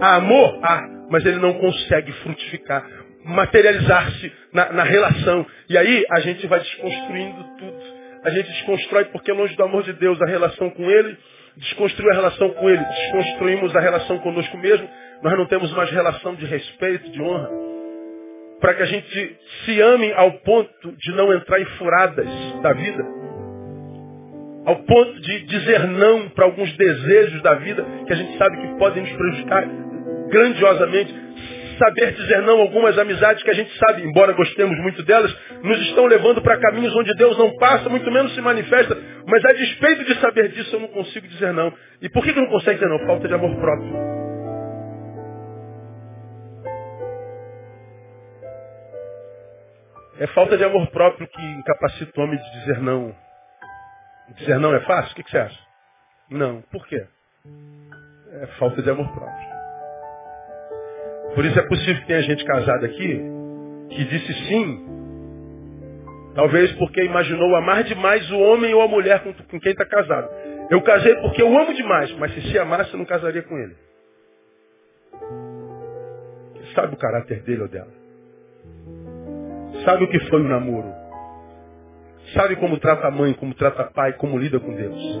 Há amor? Há, mas ele não consegue frutificar materializar-se na, na, relação. E aí a gente vai desconstruindo tudo. A gente desconstrói porque longe do amor de Deus a relação com Ele, desconstruiu a relação com Ele, desconstruímos a relação conosco mesmo, nós não temos mais relação de respeito, de honra. Para que a gente se ame ao ponto de não entrar em furadas da vida. Ao ponto de dizer não para alguns desejos da vida que a gente sabe que podem nos prejudicar grandiosamente saber dizer não algumas amizades que a gente sabe, embora gostemos muito delas, nos estão levando para caminhos onde Deus não passa, muito menos se manifesta. Mas a despeito de saber disso, eu não consigo dizer não. E por que, que não consegue dizer não? Falta de amor próprio. É falta de amor próprio que incapacita o homem de dizer não. Dizer não é fácil? O que, que você acha? Não. Por quê? É falta de amor próprio. Por isso é possível que tenha gente casada aqui que disse sim. Talvez porque imaginou amar demais o homem ou a mulher com, com quem está casado. Eu casei porque eu amo demais, mas se se amasse eu não casaria com ele. Sabe o caráter dele ou dela? Sabe o que foi o namoro? Sabe como trata a mãe, como trata a pai, como lida com Deus?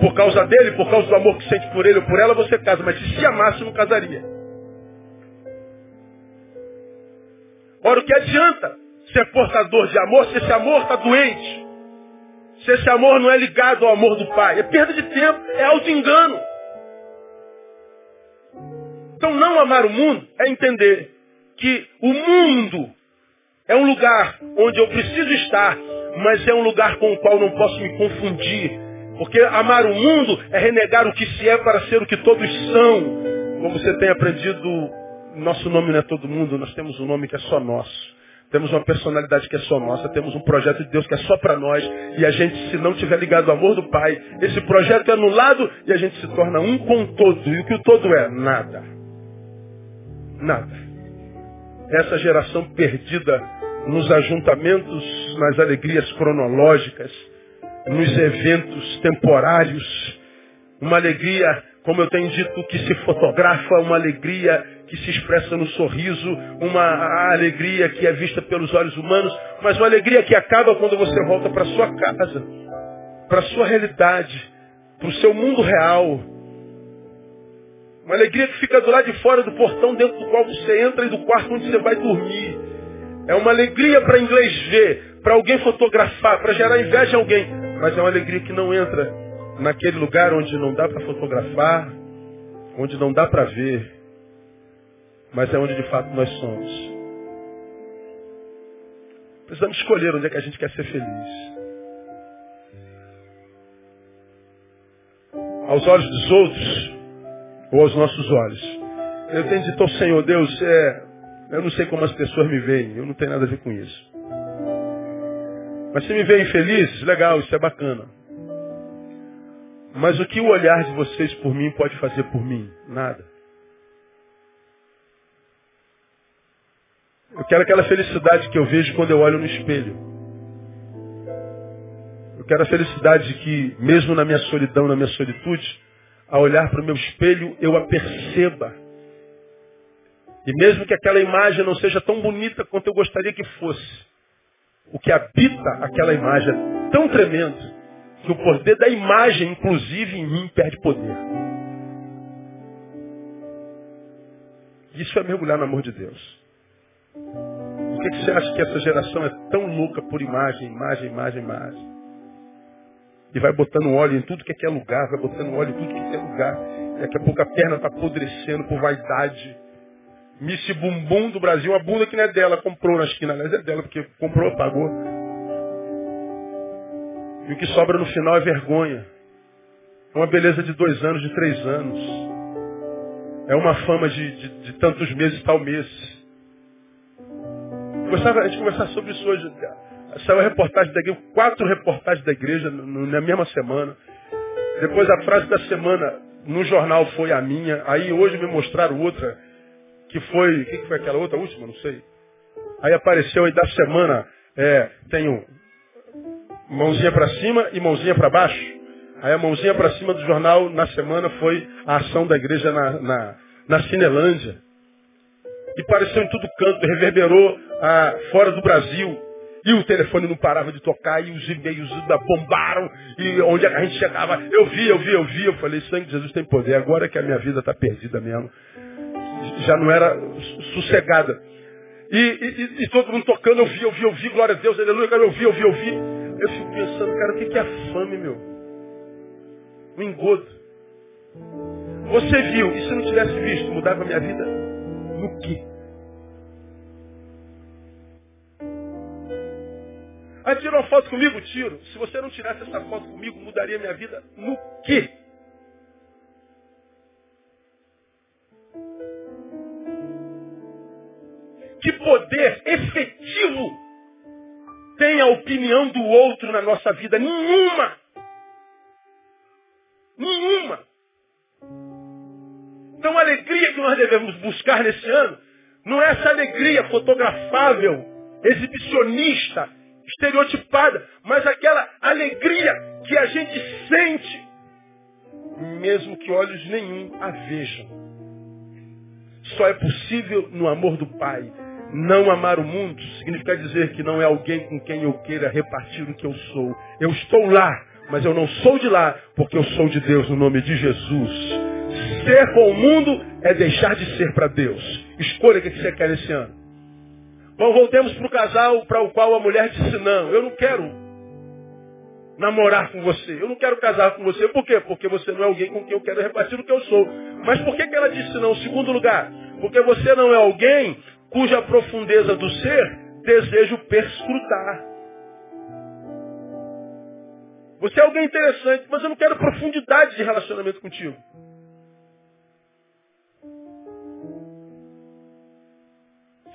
Por causa dele, por causa do amor que sente por ele ou por ela, você casa. Mas se se amasse, não casaria. Ora, o que adianta ser portador de amor se esse amor está doente? Se esse amor não é ligado ao amor do Pai? É perda de tempo, é auto-engano. Então não amar o mundo é entender que o mundo é um lugar onde eu preciso estar, mas é um lugar com o qual não posso me confundir. Porque amar o mundo é renegar o que se é para ser o que todos são. Como você tem aprendido nosso nome não é todo mundo, nós temos um nome que é só nosso. Temos uma personalidade que é só nossa, temos um projeto de Deus que é só para nós. E a gente, se não tiver ligado ao amor do Pai, esse projeto é anulado e a gente se torna um com o todo. E o que o todo é? Nada. Nada. Essa geração perdida nos ajuntamentos, nas alegrias cronológicas, nos eventos temporários, uma alegria, como eu tenho dito, que se fotografa, uma alegria que se expressa no sorriso, uma alegria que é vista pelos olhos humanos, mas uma alegria que acaba quando você volta para sua casa, para sua realidade, para o seu mundo real. Uma alegria que fica do lado de fora do portão dentro do qual você entra e do quarto onde você vai dormir. É uma alegria para inglês ver, para alguém fotografar, para gerar inveja a alguém. Mas é uma alegria que não entra naquele lugar onde não dá para fotografar, onde não dá para ver, mas é onde de fato nós somos. Precisamos escolher onde é que a gente quer ser feliz. Aos olhos dos outros ou aos nossos olhos. Eu tenho dito ao Senhor, Deus, é, eu não sei como as pessoas me veem, eu não tenho nada a ver com isso. Mas se me veem feliz, legal, isso é bacana. Mas o que o olhar de vocês por mim pode fazer por mim? Nada. Quero aquela felicidade que eu vejo quando eu olho no espelho. Eu quero a felicidade que, mesmo na minha solidão, na minha solitude, a olhar para o meu espelho, eu a perceba. E mesmo que aquela imagem não seja tão bonita quanto eu gostaria que fosse, o que habita aquela imagem é tão tremendo que o poder da imagem, inclusive em mim, perde poder. Isso é mergulhar no amor de Deus. Por que, que você acha que essa geração é tão louca por imagem, imagem, imagem, imagem? E vai botando óleo em tudo que é lugar, vai botando óleo em tudo que é lugar. Daqui a pouco a perna está apodrecendo por vaidade. Miss Bumbum do Brasil, a bunda que não é dela, comprou na esquina, aliás é dela, porque comprou, pagou. E o que sobra no final é vergonha. É uma beleza de dois anos, de três anos. É uma fama de, de, de tantos meses, tal mês. Gostava a gente conversar sobre isso hoje. Saiu a reportagem da igreja, quatro reportagens da igreja na mesma semana. Depois a frase da semana no jornal foi a minha. Aí hoje me mostraram outra que foi, o que, foi aquela outra última, não sei. Aí apareceu aí da semana, é, tenho mãozinha para cima e mãozinha para baixo. Aí a mãozinha para cima do jornal na semana foi a ação da igreja na, na, na Cinelândia. E apareceu em todo canto, reverberou ah, fora do Brasil. E o telefone não parava de tocar, e os e-mails bombaram, e onde a gente chegava, eu vi, eu vi, eu vi, eu falei, sangue de Jesus tem poder, agora que a minha vida está perdida mesmo já não era sossegada. E, e, e, todo mundo tocando, eu vi, eu vi, eu vi, glória a Deus, aleluia, eu vi, eu vi, eu vi. Eu fico pensando, cara, o que é a fome, meu? O engodo. Você viu, e se não tivesse visto, mudava a minha vida no quê? Aí tirou uma foto comigo? Tiro. Se você não tirasse essa foto comigo, mudaria minha vida no quê? Que poder efetivo tem a opinião do outro na nossa vida? Nenhuma. Nenhuma. Então a alegria que nós devemos buscar nesse ano não é essa alegria fotografável, exibicionista, estereotipada, mas aquela alegria que a gente sente, mesmo que olhos nenhum a vejam. Só é possível no amor do Pai. Não amar o mundo significa dizer que não é alguém com quem eu queira repartir o que eu sou. Eu estou lá, mas eu não sou de lá, porque eu sou de Deus no nome de Jesus. Ser com o mundo é deixar de ser para Deus. Escolha o que você quer esse ano. Bom, voltemos para o casal para o qual a mulher disse não. Eu não quero namorar com você. Eu não quero casar com você. Por quê? Porque você não é alguém com quem eu quero repartir o que eu sou. Mas por que, que ela disse não? Segundo lugar, porque você não é alguém cuja profundeza do ser desejo perscrutar. Você é alguém interessante, mas eu não quero profundidade de relacionamento contigo.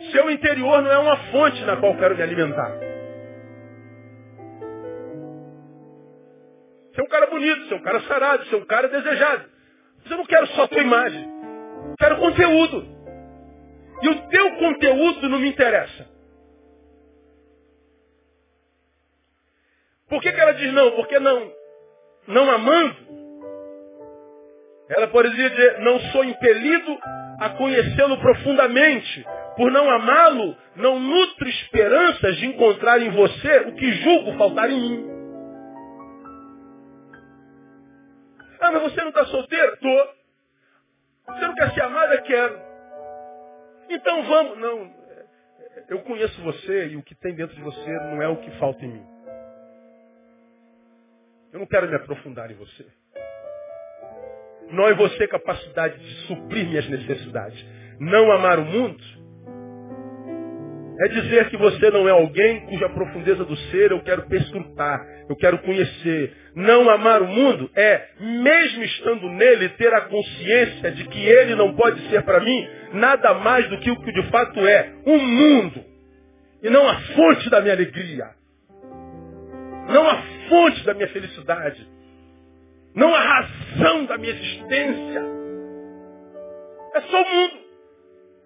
Seu interior não é uma fonte na qual quero me alimentar. Você é um cara bonito, você é um cara sarado, você é um cara desejado. Mas eu não quero só tua imagem. Eu quero conteúdo. E o teu conteúdo não me interessa. Por que, que ela diz não? Porque não, não amando, ela poderia dizer, não sou impelido a conhecê-lo profundamente. Por não amá-lo, não nutro esperanças de encontrar em você o que julgo faltar em mim. Ah, mas você não está solteiro? Estou. Você não quer ser amada? Quero. Então vamos. Não, eu conheço você e o que tem dentro de você não é o que falta em mim. Eu não quero me aprofundar em você. Não é você capacidade de suprir minhas necessidades. não amar o mundo, é dizer que você não é alguém cuja profundeza do ser eu quero perscrutar, eu quero conhecer. Não amar o mundo é, mesmo estando nele, ter a consciência de que ele não pode ser para mim nada mais do que o que de fato é, um mundo. E não a fonte da minha alegria. Não a fonte da minha felicidade. Não a razão da minha existência. É só o mundo.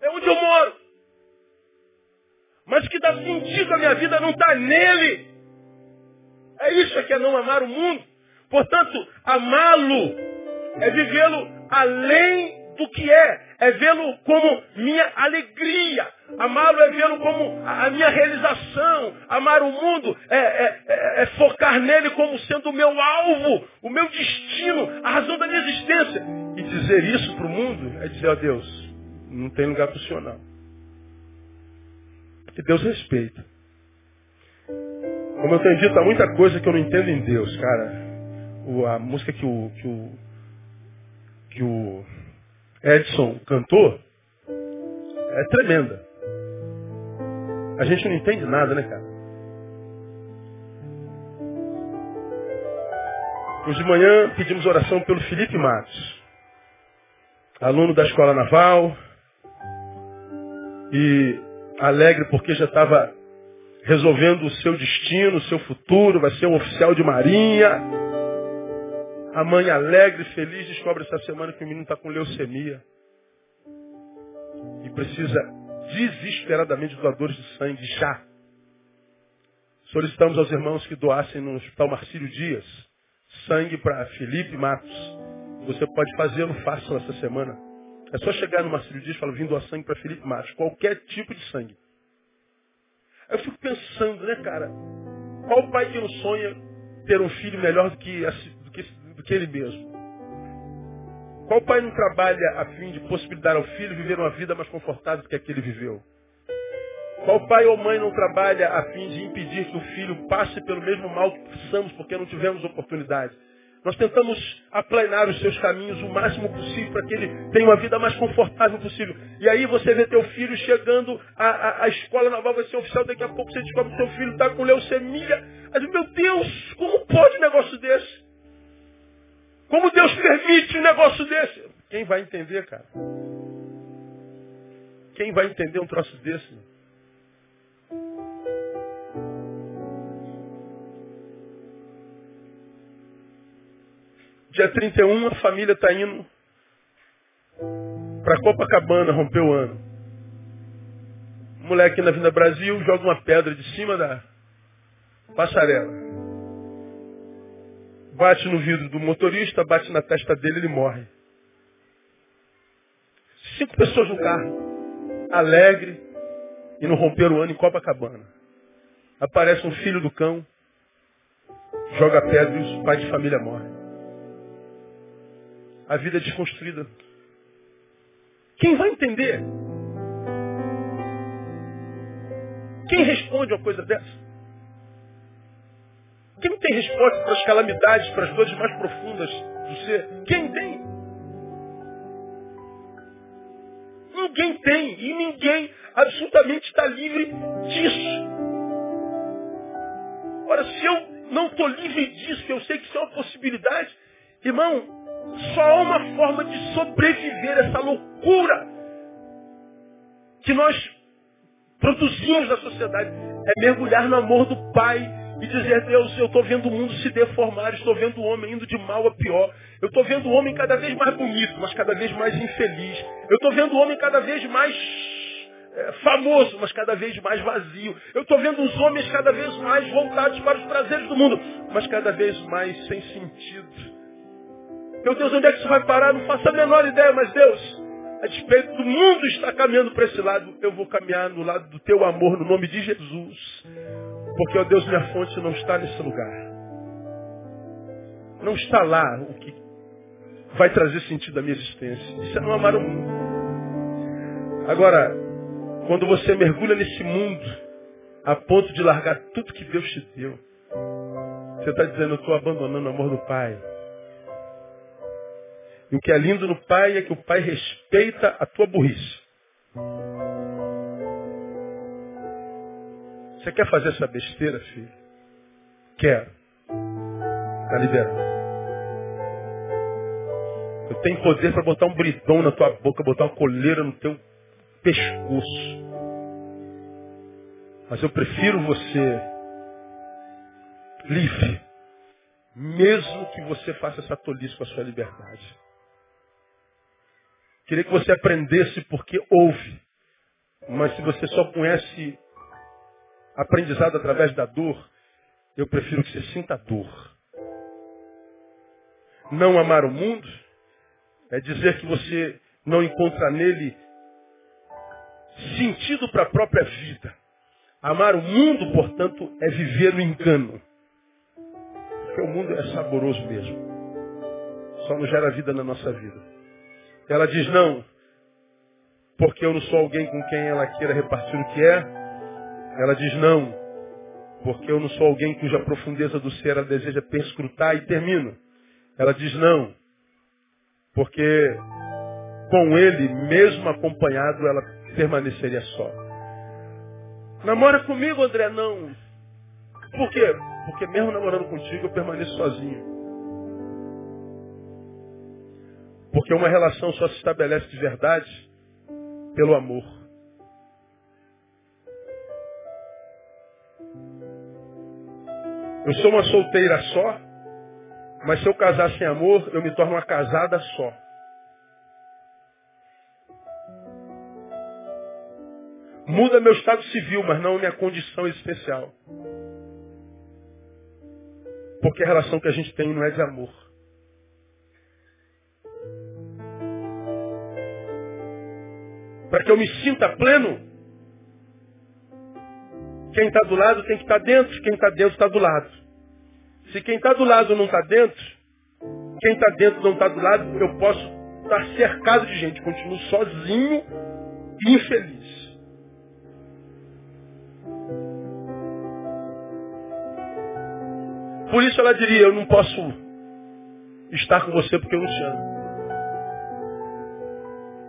É onde eu moro. Mas o que dá sentido à minha vida não está nele. É isso que é não amar o mundo. Portanto, amá-lo é vivê-lo além do que é. É vê-lo como minha alegria. Amá-lo é vê-lo como a minha realização. Amar o mundo é, é, é, é, focar nele como sendo o meu alvo, o meu destino, a razão da minha existência. E dizer isso para o mundo é dizer, oh Deus, não tem lugar para o Senhor não. Porque Deus respeita. Como eu tenho dito, há muita coisa que eu não entendo em Deus, cara. O, a música que o, que o, que o Edson cantou é tremenda. A gente não entende nada, né, cara? Hoje de manhã pedimos oração pelo Felipe Matos, aluno da Escola Naval, e alegre porque já estava resolvendo o seu destino, o seu futuro, vai ser um oficial de marinha. A mãe alegre feliz descobre essa semana que o menino está com leucemia. E precisa desesperadamente de doadores de sangue já. Solicitamos aos irmãos que doassem no Hospital Marcílio Dias sangue para Felipe Matos. Você pode fazê-lo, façam essa semana. É só chegar no Marcelo Dias e falar, vindo a sangue para Felipe Matos. Qualquer tipo de sangue. Eu fico pensando, né, cara? Qual pai que não sonha ter um filho melhor do que, do que, do que ele mesmo? Qual pai não trabalha a fim de possibilitar ao filho viver uma vida mais confortável do que a que ele viveu? Qual pai ou mãe não trabalha a fim de impedir que o filho passe pelo mesmo mal que passamos porque não tivemos oportunidade? Nós tentamos aplanar os seus caminhos o máximo possível para que ele tenha uma vida mais confortável possível. E aí você vê teu filho chegando, à, à, escola naval vai ser oficial, daqui a pouco você descobre que teu filho está com leucemia. Mas, meu Deus, como pode um negócio desse? Como Deus permite um negócio desse? Quem vai entender, cara? Quem vai entender um troço desse? Dia 31, a família está indo para Copacabana romper o ano. O moleque na Vinda Brasil joga uma pedra de cima da passarela. Bate no vidro do motorista, bate na testa dele, ele morre. Cinco pessoas no carro, alegre, e não romper o ano em Copacabana. Aparece um filho do cão, joga pedra e o pai de família morre a vida é desconstruída. Quem vai entender? Quem responde uma coisa dessa? Quem tem resposta para as calamidades, para as dores mais profundas do ser? Quem tem? Ninguém tem. E ninguém absolutamente está livre disso. Ora, se eu não estou livre disso, eu sei que isso é uma possibilidade, irmão, só há uma forma de sobreviver essa loucura que nós produzimos na sociedade. É mergulhar no amor do Pai e dizer, Deus, eu estou vendo o mundo se deformar, estou vendo o homem indo de mal a pior. Eu estou vendo o homem cada vez mais bonito, mas cada vez mais infeliz. Eu estou vendo o homem cada vez mais é, famoso, mas cada vez mais vazio. Eu estou vendo os homens cada vez mais voltados para os prazeres do mundo, mas cada vez mais sem sentido. Meu Deus, onde é que isso vai parar? Não faço a menor ideia, mas Deus, a despeito do mundo estar caminhando para esse lado, eu vou caminhar no lado do teu amor, no nome de Jesus. Porque, ó Deus, minha fonte não está nesse lugar. Não está lá o que vai trazer sentido à minha existência. Isso é não amar o mundo. Agora, quando você mergulha nesse mundo, a ponto de largar tudo que Deus te deu, você está dizendo, eu estou abandonando o amor do Pai. E o que é lindo no pai é que o pai respeita a tua burrice. Você quer fazer essa besteira, filho? Quero. Está liberado. Eu tenho poder para botar um bridão na tua boca, botar uma coleira no teu pescoço. Mas eu prefiro você livre, mesmo que você faça essa tolice com a sua liberdade. Queria que você aprendesse porque ouve. Mas se você só conhece aprendizado através da dor, eu prefiro que você sinta dor. Não amar o mundo é dizer que você não encontra nele sentido para a própria vida. Amar o mundo, portanto, é viver no engano. Porque o mundo é saboroso mesmo. Só não gera vida na nossa vida. Ela diz não, porque eu não sou alguém com quem ela queira repartir o que é. Ela diz não, porque eu não sou alguém cuja profundeza do ser ela deseja perscrutar e termino. Ela diz não, porque com ele, mesmo acompanhado, ela permaneceria só. Namora comigo, André? Não. Por quê? Porque mesmo namorando contigo, eu permaneço sozinho. Porque uma relação só se estabelece de verdade pelo amor. Eu sou uma solteira só, mas se eu casar sem amor, eu me torno uma casada só. Muda meu estado civil, mas não minha condição especial. Porque a relação que a gente tem não é de amor. Para que eu me sinta pleno, quem está do lado tem que estar tá dentro, quem está dentro está do lado. Se quem está do lado não está dentro, quem está dentro não está do lado, eu posso estar cercado de gente, continuo sozinho e infeliz. Por isso ela diria, eu não posso estar com você porque eu não te amo.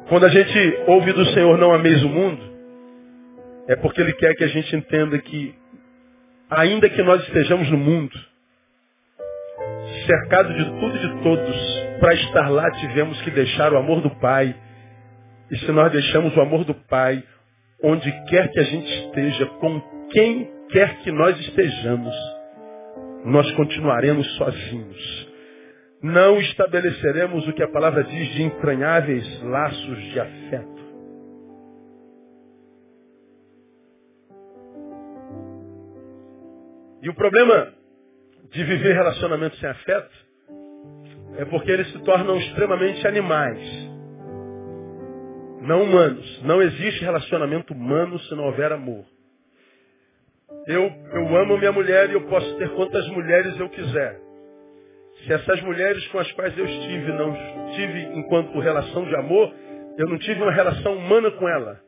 Quando a gente ouve do Senhor não ameis o mundo, é porque Ele quer que a gente entenda que, ainda que nós estejamos no mundo, cercado de tudo e de todos, para estar lá tivemos que deixar o amor do Pai. E se nós deixamos o amor do Pai, onde quer que a gente esteja, com quem quer que nós estejamos, nós continuaremos sozinhos. Não estabeleceremos o que a palavra diz de entranháveis laços de afeto. E o problema de viver relacionamentos sem afeto é porque eles se tornam extremamente animais. Não humanos. Não existe relacionamento humano se não houver amor. Eu, eu amo minha mulher e eu posso ter quantas mulheres eu quiser. Se essas mulheres com as quais eu estive não tive enquanto relação de amor, eu não tive uma relação humana com ela.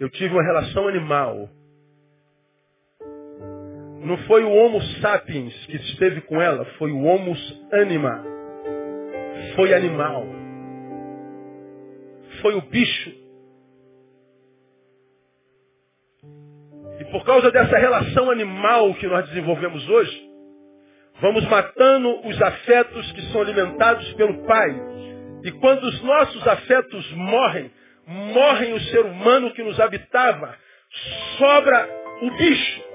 Eu tive uma relação animal. Não foi o Homo sapiens que esteve com ela, foi o Homo anima. Foi animal. Foi o bicho. E por causa dessa relação animal que nós desenvolvemos hoje, vamos matando os afetos que são alimentados pelo Pai. E quando os nossos afetos morrem, morrem o ser humano que nos habitava, sobra o bicho.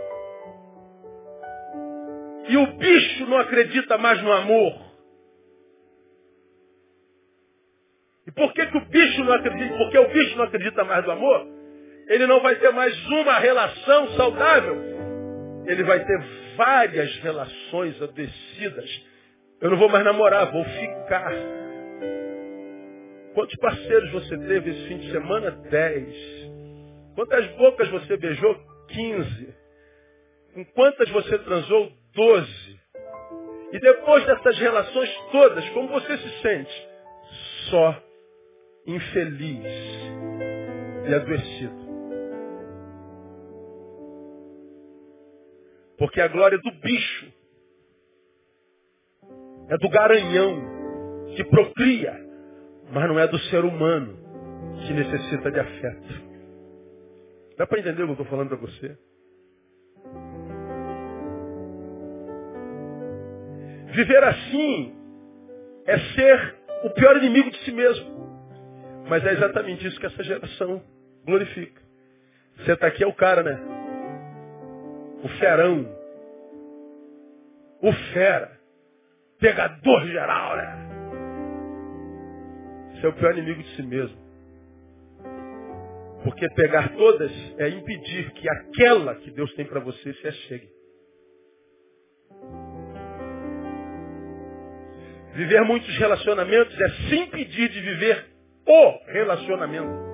E o bicho não acredita mais no amor. E por que, que o bicho não acredita? Porque o bicho não acredita mais no amor. Ele não vai ter mais uma relação saudável. Ele vai ter várias relações adoecidas. Eu não vou mais namorar, vou ficar. Quantos parceiros você teve esse fim de semana? Dez. Quantas bocas você beijou? Quinze. Com quantas você transou? Doze. E depois dessas relações todas, como você se sente? Só infeliz e adoecido. Porque a glória do bicho é do garanhão que procria, mas não é do ser humano que necessita de afeto. Dá para entender o que eu estou falando para você? Viver assim é ser o pior inimigo de si mesmo. Mas é exatamente isso que essa geração glorifica. Você está aqui é o cara, né? O ferão. O fera. Pegador geral, né? Você é o pior inimigo de si mesmo. Porque pegar todas é impedir que aquela que Deus tem para você se achegue. Viver muitos relacionamentos é se impedir de viver o relacionamento.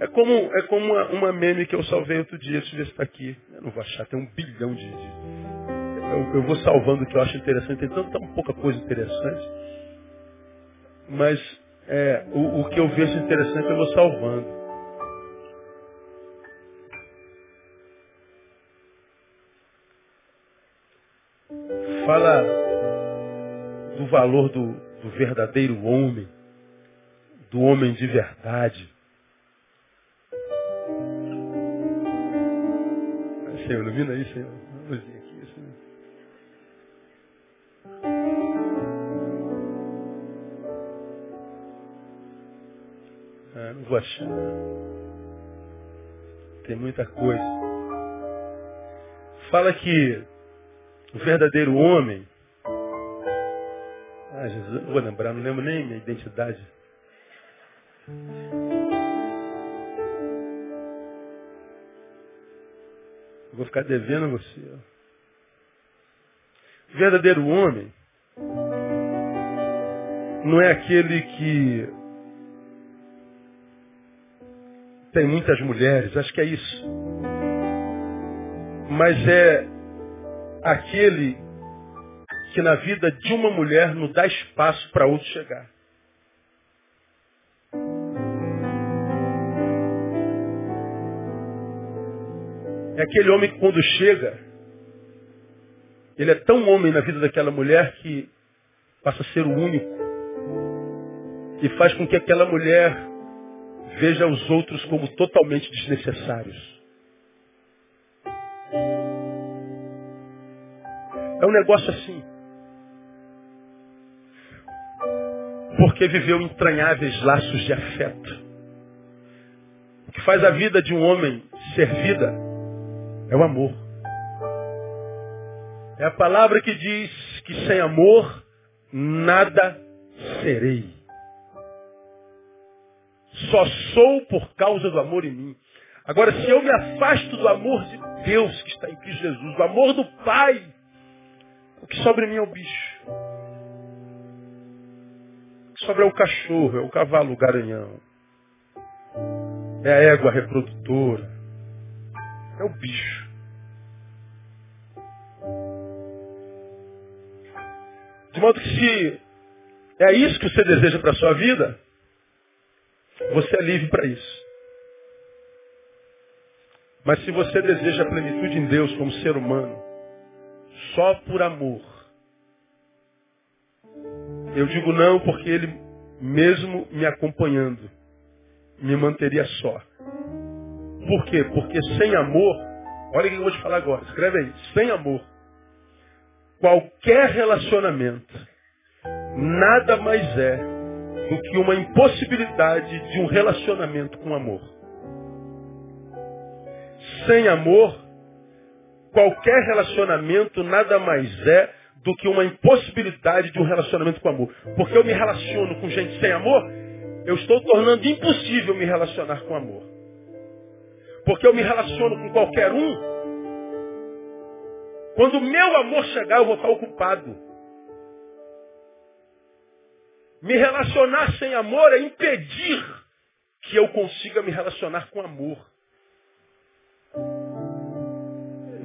É como, é como uma, uma meme que eu salvei outro dia, deixa eu ver se está aqui. Eu não vou achar, tem um bilhão de. de eu, eu, vou salvando o que eu acho interessante, tem tanta pouca coisa interessante. Mas é, o, o que eu vejo interessante eu vou salvando. Fala do valor do, do verdadeiro homem, do homem de verdade. Senhor, ilumina aí, Senhor. Luzinha aqui, Senhor. Ah, não vou achar. Tem muita coisa. Fala que o verdadeiro homem. Ah, Jesus, vou lembrar, não lembro nem minha identidade. vou ficar devendo a você. O verdadeiro homem não é aquele que tem muitas mulheres, acho que é isso. Mas é aquele que na vida de uma mulher não dá espaço para outro chegar. É aquele homem que quando chega, ele é tão homem na vida daquela mulher que passa a ser o único. E faz com que aquela mulher veja os outros como totalmente desnecessários. É um negócio assim. Porque viveu entranháveis laços de afeto. O que faz a vida de um homem ser vida é o amor. É a palavra que diz que sem amor nada serei. Só sou por causa do amor em mim. Agora, se eu me afasto do amor de Deus que está em Cristo Jesus, do amor do Pai, o que sobra em mim é o bicho. O que sobra é o cachorro, é o cavalo o garanhão. É a égua reprodutora. É o bicho. De modo que se é isso que você deseja para a sua vida, você é livre para isso. Mas se você deseja a plenitude em Deus como ser humano, só por amor, eu digo não porque Ele, mesmo me acompanhando, me manteria só. Por quê? Porque sem amor, olha o que eu vou te falar agora, escreve aí, sem amor, qualquer relacionamento nada mais é do que uma impossibilidade de um relacionamento com amor. Sem amor, qualquer relacionamento nada mais é do que uma impossibilidade de um relacionamento com amor. Porque eu me relaciono com gente sem amor, eu estou tornando impossível me relacionar com amor. Porque eu me relaciono com qualquer um, quando o meu amor chegar, eu vou estar ocupado. Me relacionar sem amor é impedir que eu consiga me relacionar com amor.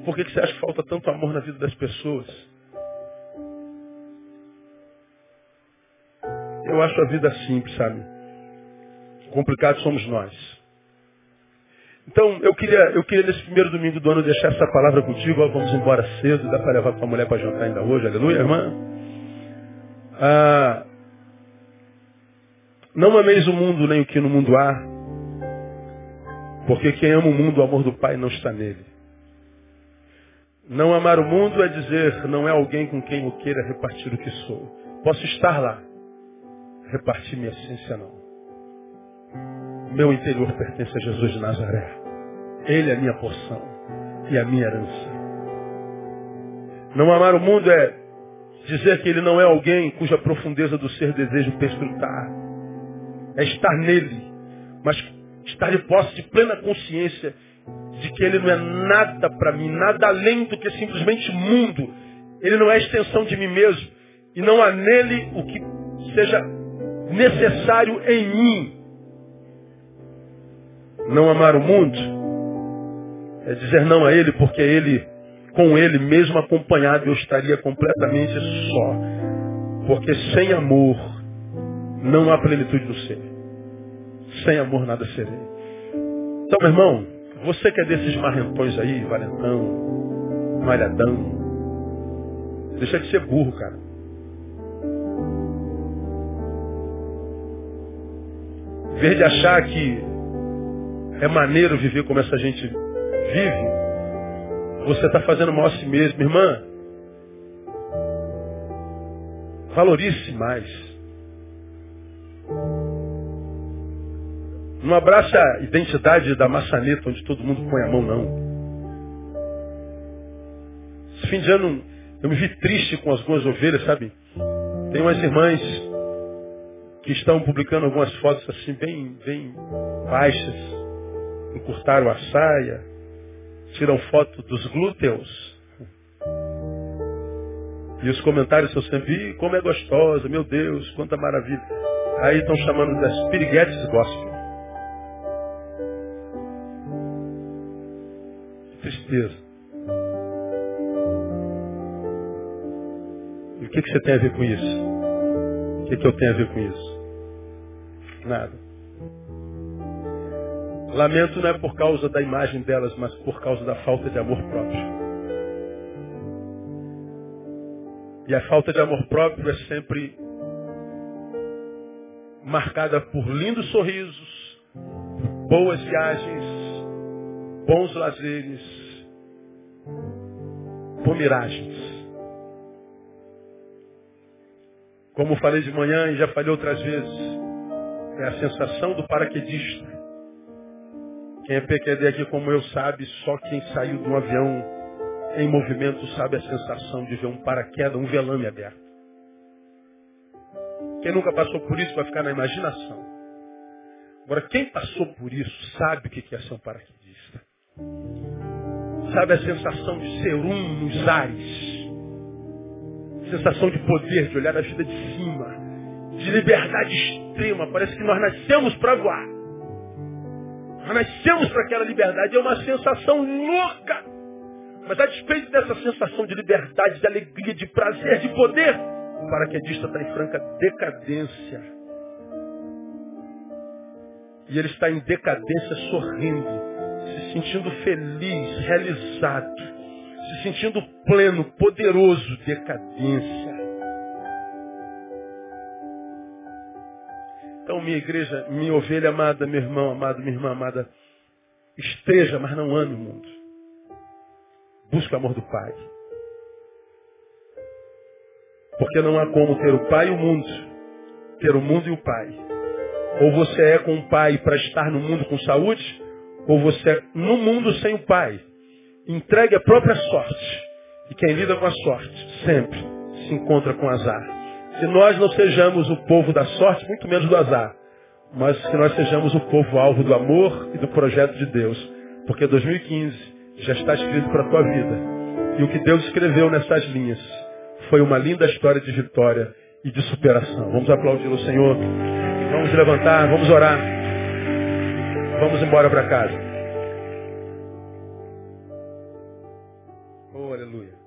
Por que, que você acha que falta tanto amor na vida das pessoas? Eu acho a vida simples, sabe? Complicado somos nós. Então, eu queria, eu queria nesse primeiro domingo do ano deixar essa palavra contigo. Ó, vamos embora cedo, dá para levar tua mulher para jantar ainda hoje, aleluia, irmã? Ah, não ameis o mundo nem o que no mundo há. Porque quem ama o mundo, o amor do Pai não está nele. Não amar o mundo é dizer, não é alguém com quem eu queira repartir o que sou. Posso estar lá, repartir minha essência não. Meu interior pertence a Jesus de Nazaré. Ele é a minha porção e a minha herança. Não amar o mundo é dizer que ele não é alguém cuja profundeza do ser desejo perscrutar. É estar nele, mas estar de posse de plena consciência de que ele não é nada para mim, nada além do que simplesmente mundo. Ele não é extensão de mim mesmo. E não há nele o que seja necessário em mim. Não amar o mundo é dizer não a ele, porque ele, com ele mesmo acompanhado, eu estaria completamente só. Porque sem amor não há plenitude do ser. Sem amor nada serei. Então, meu irmão, você que é desses marrentões aí, valentão, malhadão, deixa de ser burro, cara. Em vez de achar que é maneiro viver como essa gente vive, você está fazendo mal a si mesmo. Irmã, valorize mais. Não abraça a identidade da maçaneta onde todo mundo põe a mão, não. Esse fim de ano eu me vi triste com algumas ovelhas, sabe? Tem umas irmãs que estão publicando algumas fotos assim, bem, bem baixas, encurtaram a saia, tiram foto dos glúteos. E os comentários são sempre, como é gostosa, meu Deus, quanta maravilha. Aí estão chamando das piriguetes gospel. E o que, que você tem a ver com isso? O que, que eu tenho a ver com isso? Nada. Lamento não é por causa da imagem delas, mas por causa da falta de amor próprio. E a falta de amor próprio é sempre marcada por lindos sorrisos, boas viagens, bons lazeres, por miragens. Como falei de manhã e já falei outras vezes, é a sensação do paraquedista. Quem é PQD aqui como eu sabe, só quem saiu de um avião em movimento sabe a sensação de ver um paraquedas, um velame aberto. Quem nunca passou por isso vai ficar na imaginação. Agora, quem passou por isso sabe o que é ser um paraquedista. Sabe a sensação de ser um nos ares. Sensação de poder, de olhar a vida de cima. De liberdade extrema. Parece que nós nascemos para voar. Nós nascemos para aquela liberdade. É uma sensação louca. Mas a despeito dessa sensação de liberdade, de alegria, de prazer, de poder, o paraquedista está em franca decadência. E ele está em decadência sorrindo se sentindo feliz, realizado, se sentindo pleno, poderoso, decadência. Então, minha igreja, minha ovelha amada, meu irmão amado, minha irmã amada, esteja, mas não ame o mundo. Busque o amor do Pai. Porque não há como ter o Pai e o mundo, ter o mundo e o Pai. Ou você é com o Pai para estar no mundo com saúde, ou você é no mundo sem o Pai. Entregue a própria sorte. E quem lida com a sorte sempre se encontra com azar. Que nós não sejamos o povo da sorte, muito menos do azar. Mas que nós sejamos o povo alvo do amor e do projeto de Deus. Porque 2015 já está escrito para a tua vida. E o que Deus escreveu nessas linhas foi uma linda história de vitória e de superação. Vamos aplaudir o Senhor. Vamos levantar, vamos orar. Vamos embora para casa. Oh, aleluia.